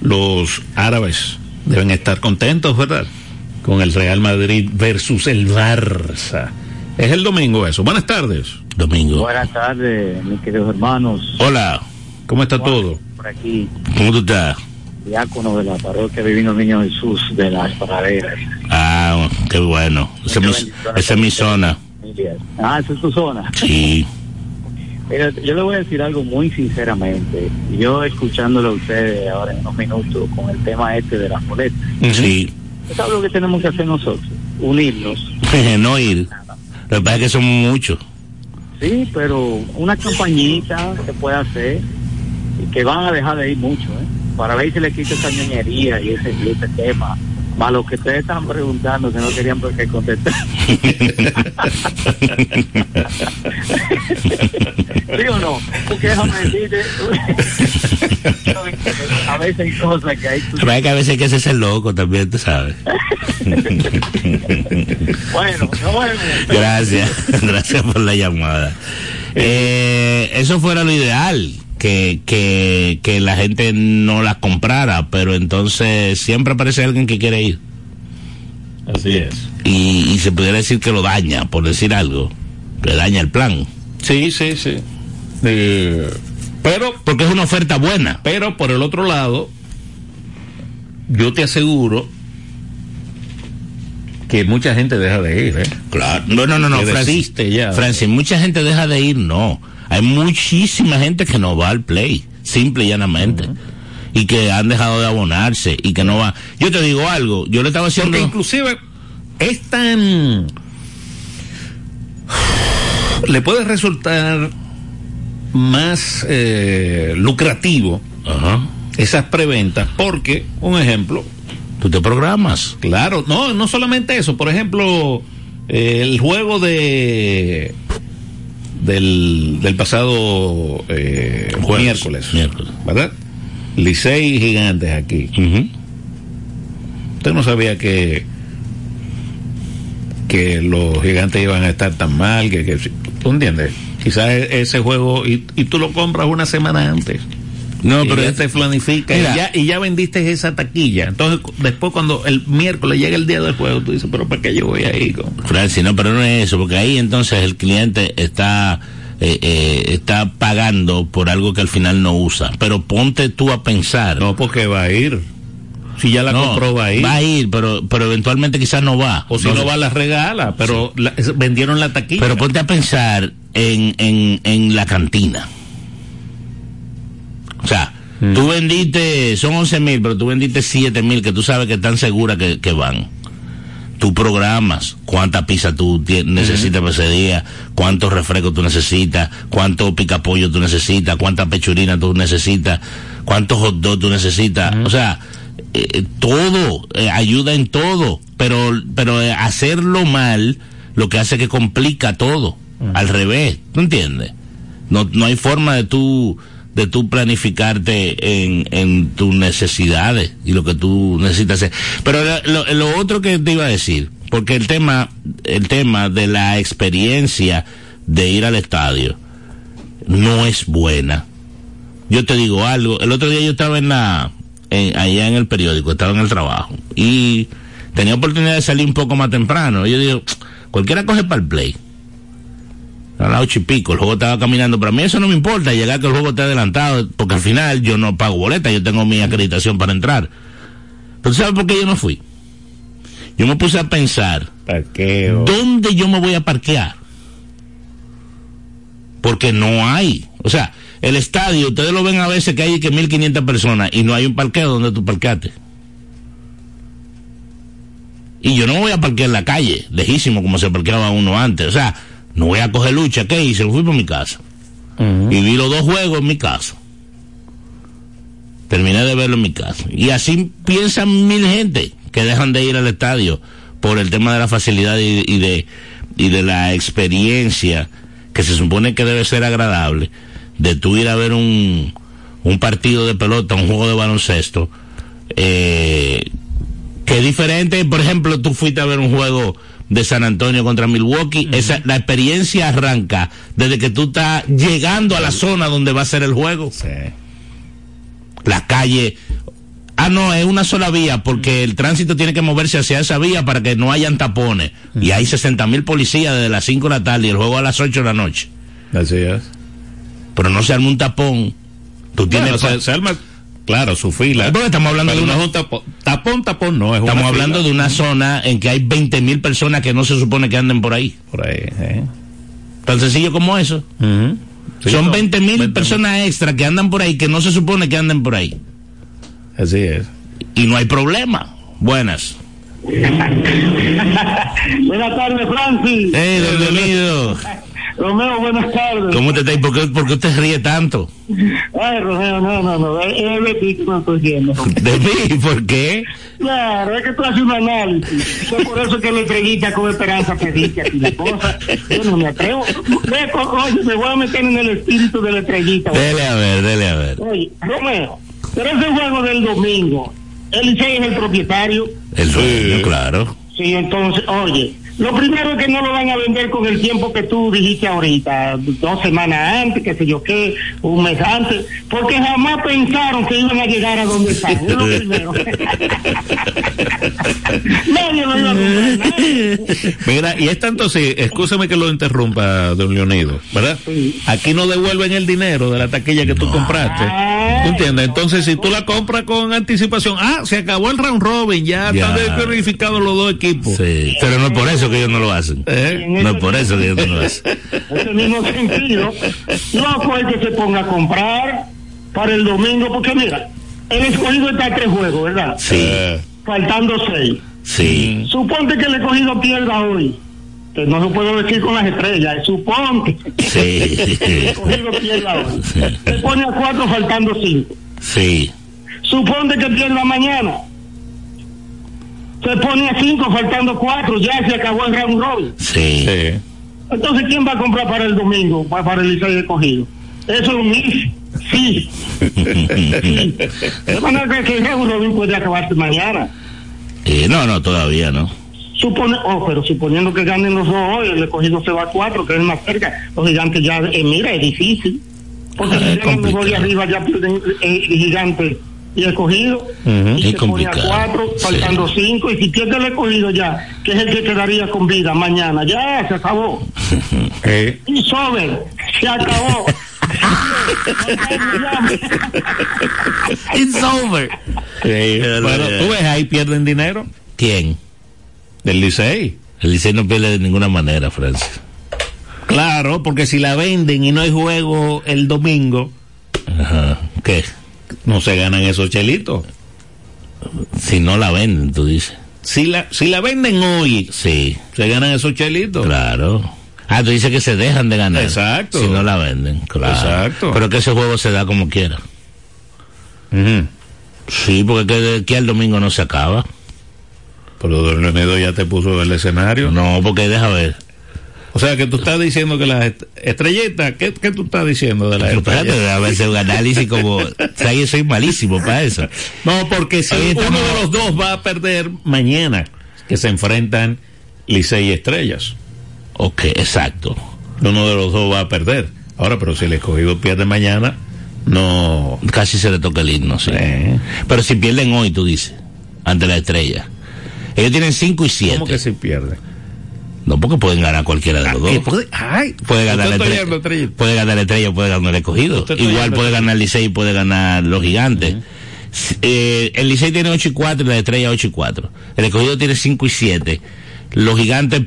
los árabes deben estar contentos, ¿verdad? Con el Real Madrid versus el Barça. Es el domingo eso. Buenas tardes. Domingo. Buenas tardes, mis queridos hermanos. Hola. ¿Cómo está todo? Por aquí, ¿Cómo tú estás? Diácono de la parroquia Divino Niño Jesús de las Paraderas. Ah, qué bueno. Esa es mi, esa es mi zona. Ah, esa es tu zona. Sí. Mira, yo le voy a decir algo muy sinceramente. Yo escuchándolo a ustedes ahora en unos minutos con el tema este de las boletas. Sí. ¿Sabes lo que tenemos que hacer nosotros? Unirnos. no ir. Lo que pasa es que somos muchos. Sí, pero una campañita se puede hacer y que van a dejar de ir mucho, ¿eh? Para ver si le quita esa ñoñería y ese, y ese tema. Más lo que ustedes están preguntando que no querían por qué contestar. ¿Sí o no? Porque déjame decirte, a veces hay cosas que hay... Pasa es que a veces hay que hacerse loco también, tú sabes. Bueno, no bueno. Gracias, gracias por la llamada. Eh, eso fuera lo ideal, que, que, que la gente no la comprara, pero entonces siempre aparece alguien que quiere ir. Así es. Y, y se pudiera decir que lo daña, por decir algo, que daña el plan. Sí, sí, sí. Eh, pero, Porque es una oferta buena. pero por el otro lado, yo te aseguro que mucha gente deja de ir, ¿eh? Claro. No, no, no, no, Francis. ya. Francis, mucha gente deja de ir, no. Hay muchísima gente que no va al play, simple y llanamente. Y que han dejado de abonarse y que no va. Yo te digo algo, yo le estaba haciendo. Porque inclusive es tan... Le puede resultar más eh, lucrativo esas preventas porque, un ejemplo, Tú te programas. Claro, no, no solamente eso. Por ejemplo, eh, el juego de del, del pasado eh, Jueves, miércoles, miércoles. ¿verdad? Licey Gigantes aquí. Ujú. Usted no sabía que que los Gigantes iban a estar tan mal, que, que ¿tú entiendes? Quizás e- ese juego y, y tú lo compras una semana antes. No, pero ya te planifica Mira. y ya, y ya vendiste esa taquilla. Entonces, después cuando el miércoles llega el día del juego, tú dices, pero ¿para qué yo voy ahí? con-?" Francis, no, pero no es eso, porque ahí entonces el cliente está eh, eh, está pagando por algo que al final no usa. Pero ponte tú a pensar. No, porque va a ir. Si ya la No, compró, va a ir. Va a ir, pero, pero eventualmente quizás no va. O si no, va, la regala. Pero la- vendieron la taquilla. Pero ponte a pensar en, en, en la cantina. O sea, Mm. tú vendiste, son 11 mil, pero tú vendiste 7 mil que tú sabes que están seguras que, que van. Tú programas cuánta pizza tú necesitas para ese día, cuántos refrescos tú necesitas, cuánto picapollo tú necesitas, cuánta pechurina tú necesitas, cuántos hot dogs tú necesitas. O sea, eh, todo, eh, ayuda en todo, pero, pero eh, hacerlo mal lo que hace que complica todo, al revés, ¿tú entiendes? No, no hay forma de tú, de tú planificarte en, en tus necesidades y lo que tú necesitas hacer. Pero lo, otro que te iba a decir, porque el tema, el tema de la experiencia de ir al estadio no es buena. Yo te digo algo, el otro día yo estaba en la, en- allá en el periódico, estaba en el trabajo y tenía oportunidad de salir un poco más temprano. Yo digo, cualquiera coge para el play. A las ocho y pico, el juego estaba caminando. Para mí eso no me importa, llegar que el juego esté adelantado, porque al final yo no pago boleta, yo tengo mi acreditación para entrar. Pero ¿sabes por qué yo no fui? Yo me puse a pensar, Parqueo. ¿dónde yo me voy a parquear? Porque no hay. O sea, el estadio, ustedes lo ven a veces que hay que 1500 personas y no hay un parqueo donde tú parqueaste. Y yo no me voy a parquear en la calle, lejísimo como se parqueaba uno antes. O sea, no voy a coger lucha. ¿Qué hice? Fui por mi casa. Y vi los dos juegos en mi casa. Terminé de verlo en mi casa. Y así piensan mil gente que dejan de ir al estadio por el tema de la facilidad y, y de, y de la experiencia que se supone que debe ser agradable de tú ir a ver un, un partido de pelota, un juego de baloncesto, eh, que es diferente, por ejemplo, tú fuiste a ver un juego de San Antonio contra Milwaukee, esa, la experiencia arranca desde que tú estás llegando a la zona donde va a ser el juego Sí. la calle. Ah, no, es una sola vía porque el tránsito tiene que moverse hacia esa vía para que no hayan tapones. Y hay 60 mil policías desde las 5 de la tarde y el juego a las 8 de la noche. Así es. Pero no se arma un tapón. Tú tienes. Bueno, se, se arma, claro, su fila. Porque estamos hablando Pero de no una- es un tapón. Tapón, tapón no, es Estamos una hablando fila. de una zona en que hay 20 mil personas que no se supone que anden por ahí. Por ahí, ¿eh? Tan sencillo como eso. Sí, Son no, 20 mil 20,000. personas extra que andan por ahí que no se supone que anden por ahí. Así es. Y no hay problema. Buenas. Buenas tardes, Francis. Hey, bienvenido. Romeo, buenas tardes. ¿Cómo te está? ¿Y por qué, por qué usted ríe tanto? Ay, Romeo, no, no, no. Es es de ti que me estoy viendo. ¿De mí? ¿Por qué? Claro, es que tú haces un análisis. Es por eso que la estrellita con esperanza te dice aquí la cosa. Yo no me atrevo. Ve, Oye, me voy a meter en el espíritu de la estrellita. Dele a ver, dele a ver. Oye, Romeo, pero ese juego del domingo, el Licey es el propietario. El dueño, claro. Sí, entonces, oye, lo primero es que no lo van a vender con el tiempo que tú dijiste ahorita, dos semanas antes, qué sé yo qué, un mes antes, porque jamás pensaron que iban a llegar a donde están. Es lo primero. Nadie lo iba a comprar. Mira, y es tanto así, escúchame que lo interrumpa, don Leonido, ¿verdad? Sí. Aquí no devuelven el dinero de la taquilla que tú compraste. ¿Tú entiendes? Entonces, si tú la compras con anticipación, ah, se acabó el round robin, ya, Ya. están descalificados los dos equipos. Sí. Pero no es por eso que ellos no lo hacen. ¿Eh? No es por eso que ellos no lo hacen. ese mismo sentido, loco es que se ponga a comprar para el domingo, porque mira, el escogido está a tres juegos, ¿verdad? Sí, Eh, Faltando seis. sí. Suponte que el escogido pierda hoy. Que no se puede decir con las estrellas, suponte. Sí. El escogido pierda hoy. Se pone a cuatro faltando cinco. Sí. Suponte que pierda mañana. Se pone a cinco faltando cuatro, ya se acabó el round robin. Sí. sí. Entonces, ¿quién va a comprar para el domingo, para, para el Licey escogido? Eso es un if. Sí. sí. De manera que el round robin puede acabarse mañana. Eh, no, no, todavía no. Supone, oh, pero suponiendo que ganen los dos hoy, el escogido se va a cuatro, que es más cerca. Los gigantes ya, eh, mira, es difícil. Porque Ah, si llegan los dos de arriba, ya pierden eh, el gigante y el escogido. Ujú. Y Es complicado, cuatro, sí. faltando cinco. Y si pierde el escogido ya, que es el que quedaría con vida mañana, ya se acabó. Eh, Y sobre, se acabó. It's over. sí. Bueno, tú ves, ahí pierden dinero ¿Quién? del Licey. El Licey no pierde de ninguna manera, Francis. Claro, porque si la venden y no hay juego el domingo, Ajá. ¿Qué? No se ganan esos chelitos. Si no la venden, tú dices. Si la, si la venden hoy, Sí, se ganan esos chelitos. claro. Ah, tú dices que se dejan de ganar. Exacto. Si no la venden, claro. Exacto. Pero que ese juego se da como quiera. Sí, porque que de aquí al domingo no se acaba. Pero Don Leonido ya te puso el escenario. No, porque deja ver. O sea, que tú estás diciendo que las est- estrellitas, ¿qué, qué tú estás diciendo de las estrellas? a veces un análisis como. O sea, yo soy malísimo para eso. No, porque si uno estamos. de los dos va a perder mañana, que se enfrentan Licey y Estrellas. Ok, exacto. Uno de los dos va a perder. Ahora, pero si el escogido pierde mañana, no. Casi se le toca el himno, sí. Eh. Pero si pierden hoy, tú dices, ante la estrella. Ellos tienen 5 y 7. ¿Cómo que si pierde? No, porque pueden ganar cualquiera de los dos. Eh, puede- ay, Puede ganar, está estrella, puede ganar la estrella, puede ganar el escogido. Igual puede ganar el Licey y puede ganar los gigantes. Si- eh, el Licey tiene 8 y 4 y la estrella 8 y 4. El escogido tiene 5 y 7. Los gigantes,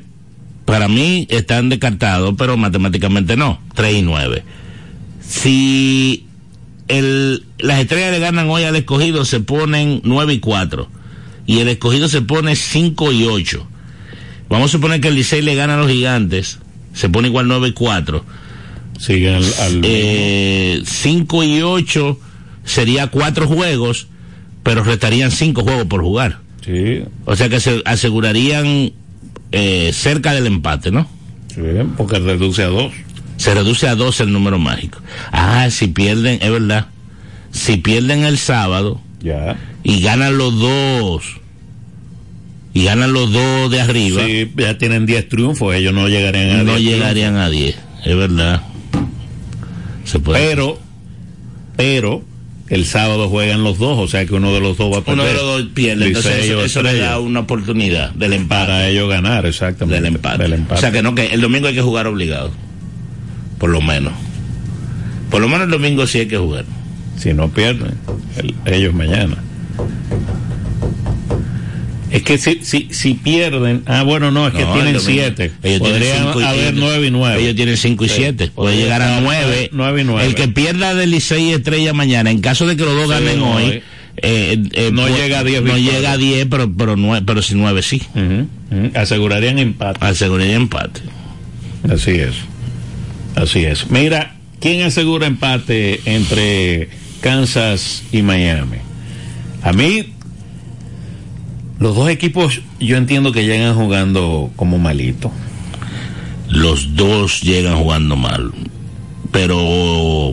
para mí, están descartados, pero matemáticamente no. 3 y 9. Si el, las estrellas le ganan hoy al escogido, se ponen 9 y 4. Y el escogido se pone 5 y 8. Vamos a suponer que el Licey le gana a los gigantes, se pone igual 9 y 4. Sigue al. al- Eh, 5 y 8 sería 4 juegos, pero restarían 5 juegos por jugar. sí, O sea que se asegurarían eh, cerca del empate, ¿no? sí, porque reduce a dos. Se reduce a 12 el número mágico. Ah, si pierden, es verdad. Si pierden el sábado Ya. y ganan los dos, y ganan los dos de arriba, Sí, ya tienen 10 triunfos, ellos no llegarían a no 10 llegarían a 10. Es verdad. Se puede. Pero, pero, el sábado juegan los dos, o sea que uno de los dos va a perder. uno de los dos pierde, entonces eso, eso le da una oportunidad del empate. Para ellos ganar, exactamente. del empate. Del empate. O sea que no, que el domingo hay que jugar obligado. Por lo menos. Por lo menos el domingo sí hay que jugar. Si no pierden, el- ellos mañana. Es que si, si, si pierden, ah, bueno, no, es que No, tienen siete. Ellos Podrían cinco haber nueve y nueve. Ellos tienen 5 y Sí. 7. Puede llegar a 9. nueve y nueve. El que pierda del Licey y Estrella mañana, en caso de que los dos Sí, ganen hoy, eh. eh, eh, No pues, llega a 10 No llega a 10, pero, pero, nueve, pero si 9 sí. Asegurarían empate. Aseguraría empate. Así es. Así es. Mira, ¿quién asegura empate entre Kansas y Miami? A mí, los dos equipos yo entiendo que llegan jugando como malito. los dos llegan jugando mal. Pero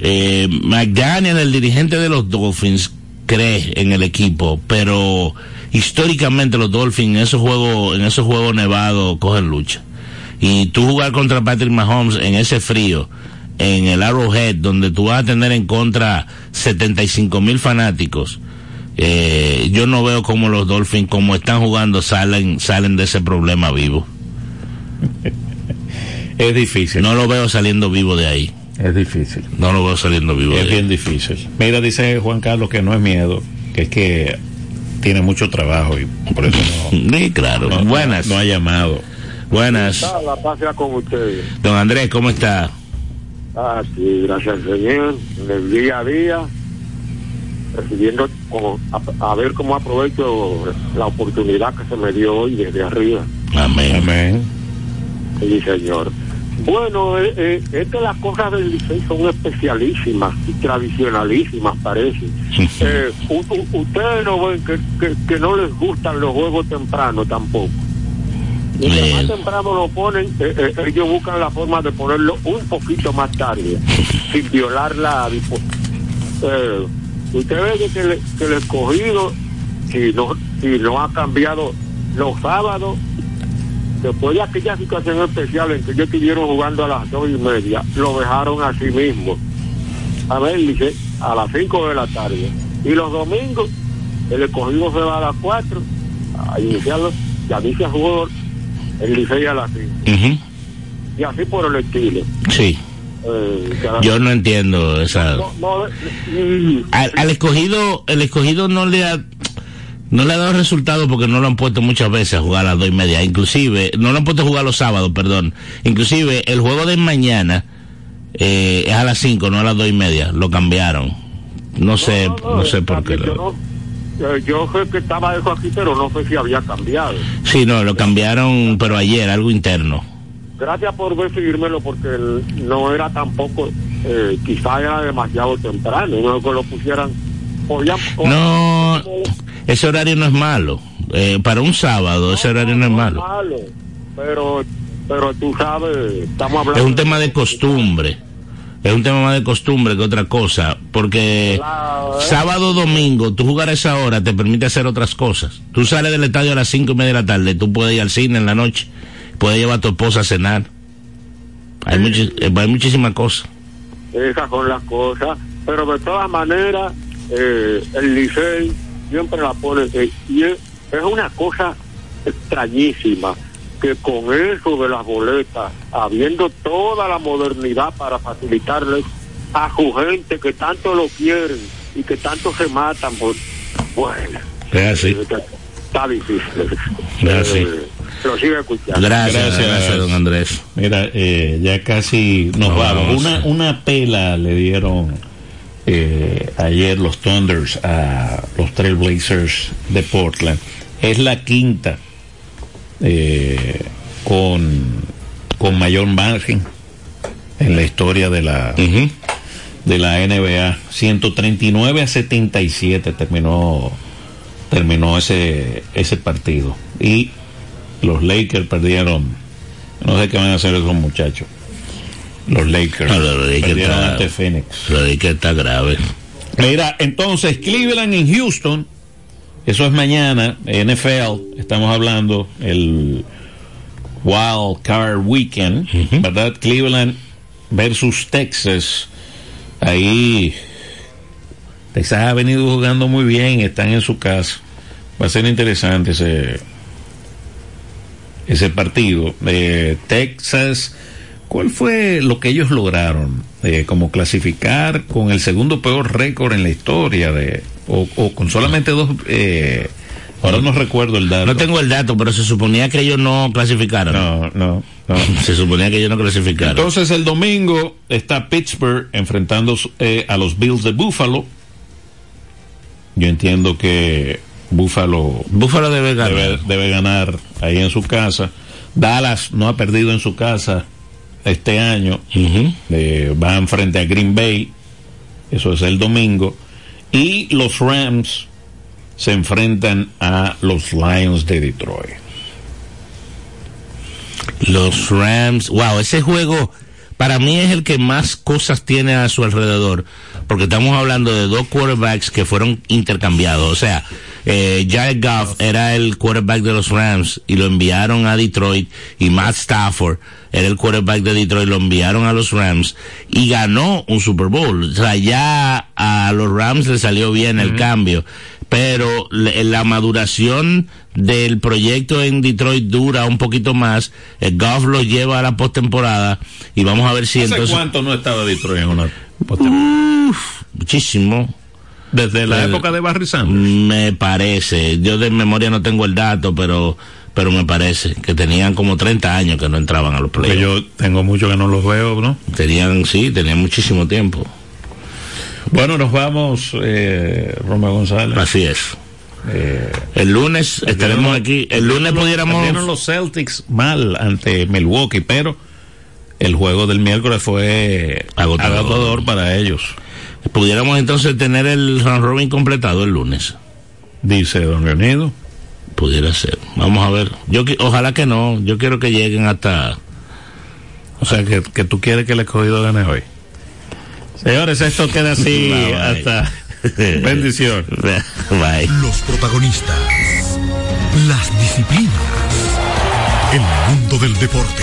eh, McDaniel, el dirigente de los Dolphins, cree en el equipo, pero históricamente los Dolphins en esos juegos, en esos juegos nevados cogen lucha. Y tú jugar contra Patrick Mahomes en ese frío, en el Arrowhead, donde tú vas a tener en contra 75 mil fanáticos, eh, yo no veo cómo los Dolphins, como están jugando, salen, salen de ese problema vivo. Es difícil. No lo veo saliendo vivo de ahí. Es difícil. No lo veo saliendo vivo Es de ahí. bien difícil. Mira, dice Juan Carlos que no es miedo, que es que tiene mucho trabajo y por eso no, Sí, claro. no- Buenas. no ha llamado. Buenas. La paz sea con ustedes. Don Andrés, ¿cómo está? Ah, sí, gracias al Señor. En el día a día, recibiendo, como, a, a ver cómo aprovecho la oportunidad que se me dio hoy desde arriba. Amén. Amén. Sí, señor. Bueno, eh, eh, es que las cosas del Licey son especialísimas y tradicionalísimas, parece. Eh, ustedes no ven que, que, que no les gustan los juegos tempranos tampoco. Mientras más temprano lo ponen, eh, eh, ellos buscan la forma de ponerlo un poquito más tarde, sin violar la eh, Usted ve que, el escogido, si no, si no ha cambiado los sábados, después de aquella situación especial en que ellos estuvieron jugando a las dos y media, lo dejaron así mismo. A ver, dice, a las cinco de la tarde. Y los domingos, el escogido se va a las cuatro, a iniciarlo, ya dice jugó el licey a las cinco. Ujú. Y así por el estilo. Sí. Eh, Yo no entiendo esa. no, no, mm, Al, al escogido, el escogido no le ha. No le ha dado resultado porque no lo han puesto muchas veces a jugar a las dos y media. Inclusive, no lo han puesto a jugar los sábados, perdón. Inclusive, el juego de mañana eh, es a las cinco, no a las dos y media. Lo cambiaron. No sé, no, sé por qué. Yo, Lo... no- eh, yo sé que estaba eso aquí, pero no sé si había cambiado. Sí, no, lo cambiaron, pero ayer, algo interno. Gracias por decírmelo porque no era tampoco, eh, quizá era demasiado temprano, no que lo pusieran podían... No, ese horario no es malo. Eh, para un sábado, ese horario no es malo. Pero, pero tú sabes, estamos hablando... Es un tema de costumbre. Es un tema más de costumbre que otra cosa, porque Claro, ¿eh? sábado domingo, tú jugar a esa hora te permite hacer otras cosas. Tú sales del estadio a las cinco y media de la tarde, tú puedes ir al cine en la noche, puedes llevar a tu esposa a cenar. Hay, muchi- eh, hay muchísimas cosas. Esas son las cosas. Pero de todas maneras, eh, el Licey siempre la pone. eh, y es, es una cosa extrañísima que con eso de las boletas, habiendo toda la modernidad para facilitarles a su gente que tanto lo quieren y que tanto se matan, pues, bueno, Es así. está difícil. Es así. Eh, lo sigue escuchando. Gracias, Gracias. gracias, don Andrés. Mira, eh, ya casi nos Nos vamos. vamos. Una, una pela le dieron eh, ayer los Thunders a los Trailblazers de Portland. Es la quinta eh, con, con mayor margen en la historia de la, de la NBA. 139 a 77 terminó terminó ese ese partido y los Lakers perdieron. No sé qué van a hacer esos muchachos. Los Lakers No, los Lakers perdieron está- ante Phoenix. Lo de que está grave. mira entonces Cleveland en Houston. Eso es mañana NFL estamos hablando el Wild Card Weekend verdad Cleveland versus Texas. Ahí Texas ha venido jugando muy bien, están en su casa. Va a ser interesante ese ese partido. Eh, Texas, ¿cuál fue lo que ellos lograron? Eh, como clasificar con el segundo peor récord en la historia de o, o con solamente dos eh, ahora no recuerdo el dato. No tengo el dato, pero se suponía que ellos no clasificaron. no, no, no. Se suponía que ellos no clasificaron. Entonces el domingo está Pittsburgh enfrentando eh, a los Bills de Buffalo. Yo entiendo que Buffalo Búfalo debe ganar. debe, debe ganar ahí en su casa. Dallas no ha perdido en su casa este año. Ujú. Eh, van frente a Green Bay. Eso es el domingo. Y los Rams se enfrentan a los Lions de Detroit. Los Rams, wow, ese juego para mí es el que más cosas tiene a su alrededor, porque estamos hablando de dos quarterbacks que fueron intercambiados, o sea, eh, Jared Goff era el quarterback de los Rams y lo enviaron a Detroit y Matt Stafford era el quarterback de Detroit, lo enviaron a los Rams y ganó un Super Bowl, o sea, ya a los Rams le salió bien el cambio, pero la maduración del proyecto en Detroit dura un poquito más. El Goff lo lleva a la postemporada y vamos a ver si ¿Hace entonces. cuánto no estaba Detroit en una postemporada? Muchísimo. Desde la época de Barry Sanders. Me parece. Yo de memoria no tengo el dato, pero pero me parece que tenían como 30 años que no entraban a los playoffs. yo tengo mucho que no los veo, ¿no? Tenían, sí, tenían muchísimo tiempo. Bueno, nos vamos, eh, Romeo González. Así es. Eh, El lunes estaremos aquí. El lunes pudiéramos. Los Celtics mal ante Milwaukee, pero el juego del miércoles fue Agotador. agotador, para ellos, Pudiéramos entonces tener el round robin completado el lunes. dice Don Leonido. Pudiera ser. Vamos a ver. Yo ojalá que no. Yo quiero que lleguen hasta. O sea, que, que tú quieres que el escogido gane hoy. Señores, esto queda así Bye, bye. hasta... Bendición. Bye. Los protagonistas. Las disciplinas. El mundo del deporte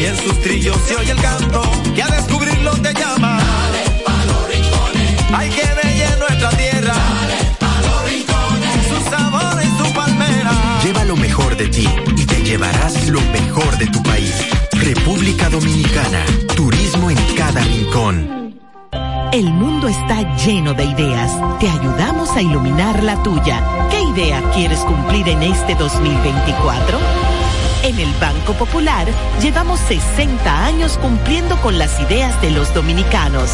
y en sus trillos se oye el canto que a descubrirlo te llama. Dale pa los rincones. Hay que ver nuestra tierra. Dale pa los rincones. Su sabor y su palmera. Lleva lo mejor de ti y te llevarás lo mejor de tu país. República Dominicana. Turismo en cada rincón. El mundo está lleno de ideas. Te ayudamos a iluminar la tuya. ¿Qué idea quieres cumplir en este 2024? En el Banco Popular llevamos 60 años cumpliendo con las ideas de los dominicanos.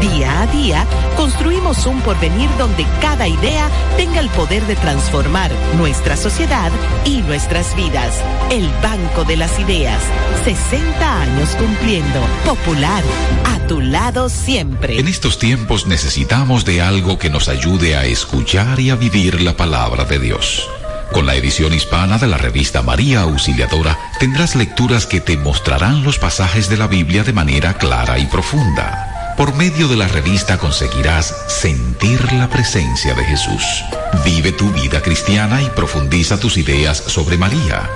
Día a día, construimos un porvenir donde cada idea tenga el poder de transformar nuestra sociedad y nuestras vidas. El Banco de las Ideas. 60 años cumpliendo. Popular. A tu lado siempre. En estos tiempos necesitamos de algo que nos ayude a escuchar y a vivir la palabra de Dios. Con la edición hispana de la revista María Auxiliadora tendrás lecturas que te mostrarán los pasajes de la Biblia de manera clara y profunda. Por medio de la revista conseguirás sentir la presencia de Jesús. Vive tu vida cristiana y profundiza tus ideas sobre María.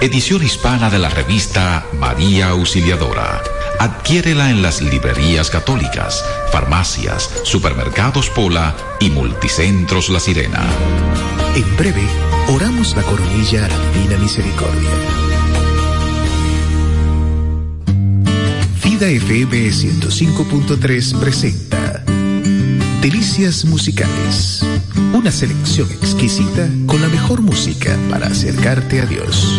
Edición hispana de la revista María Auxiliadora. Adquiérela en las librerías católicas, farmacias, supermercados Pola y multicentros La Sirena. En breve, oramos la coronilla a la Divina Misericordia. Vida FM 105.3 presenta Delicias Musicales. Una selección exquisita con la mejor música para acercarte a Dios.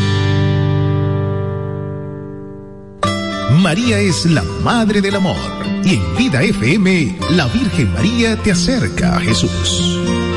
María es la Madre del Amor y en Vida FM la Virgen María te acerca a Jesús.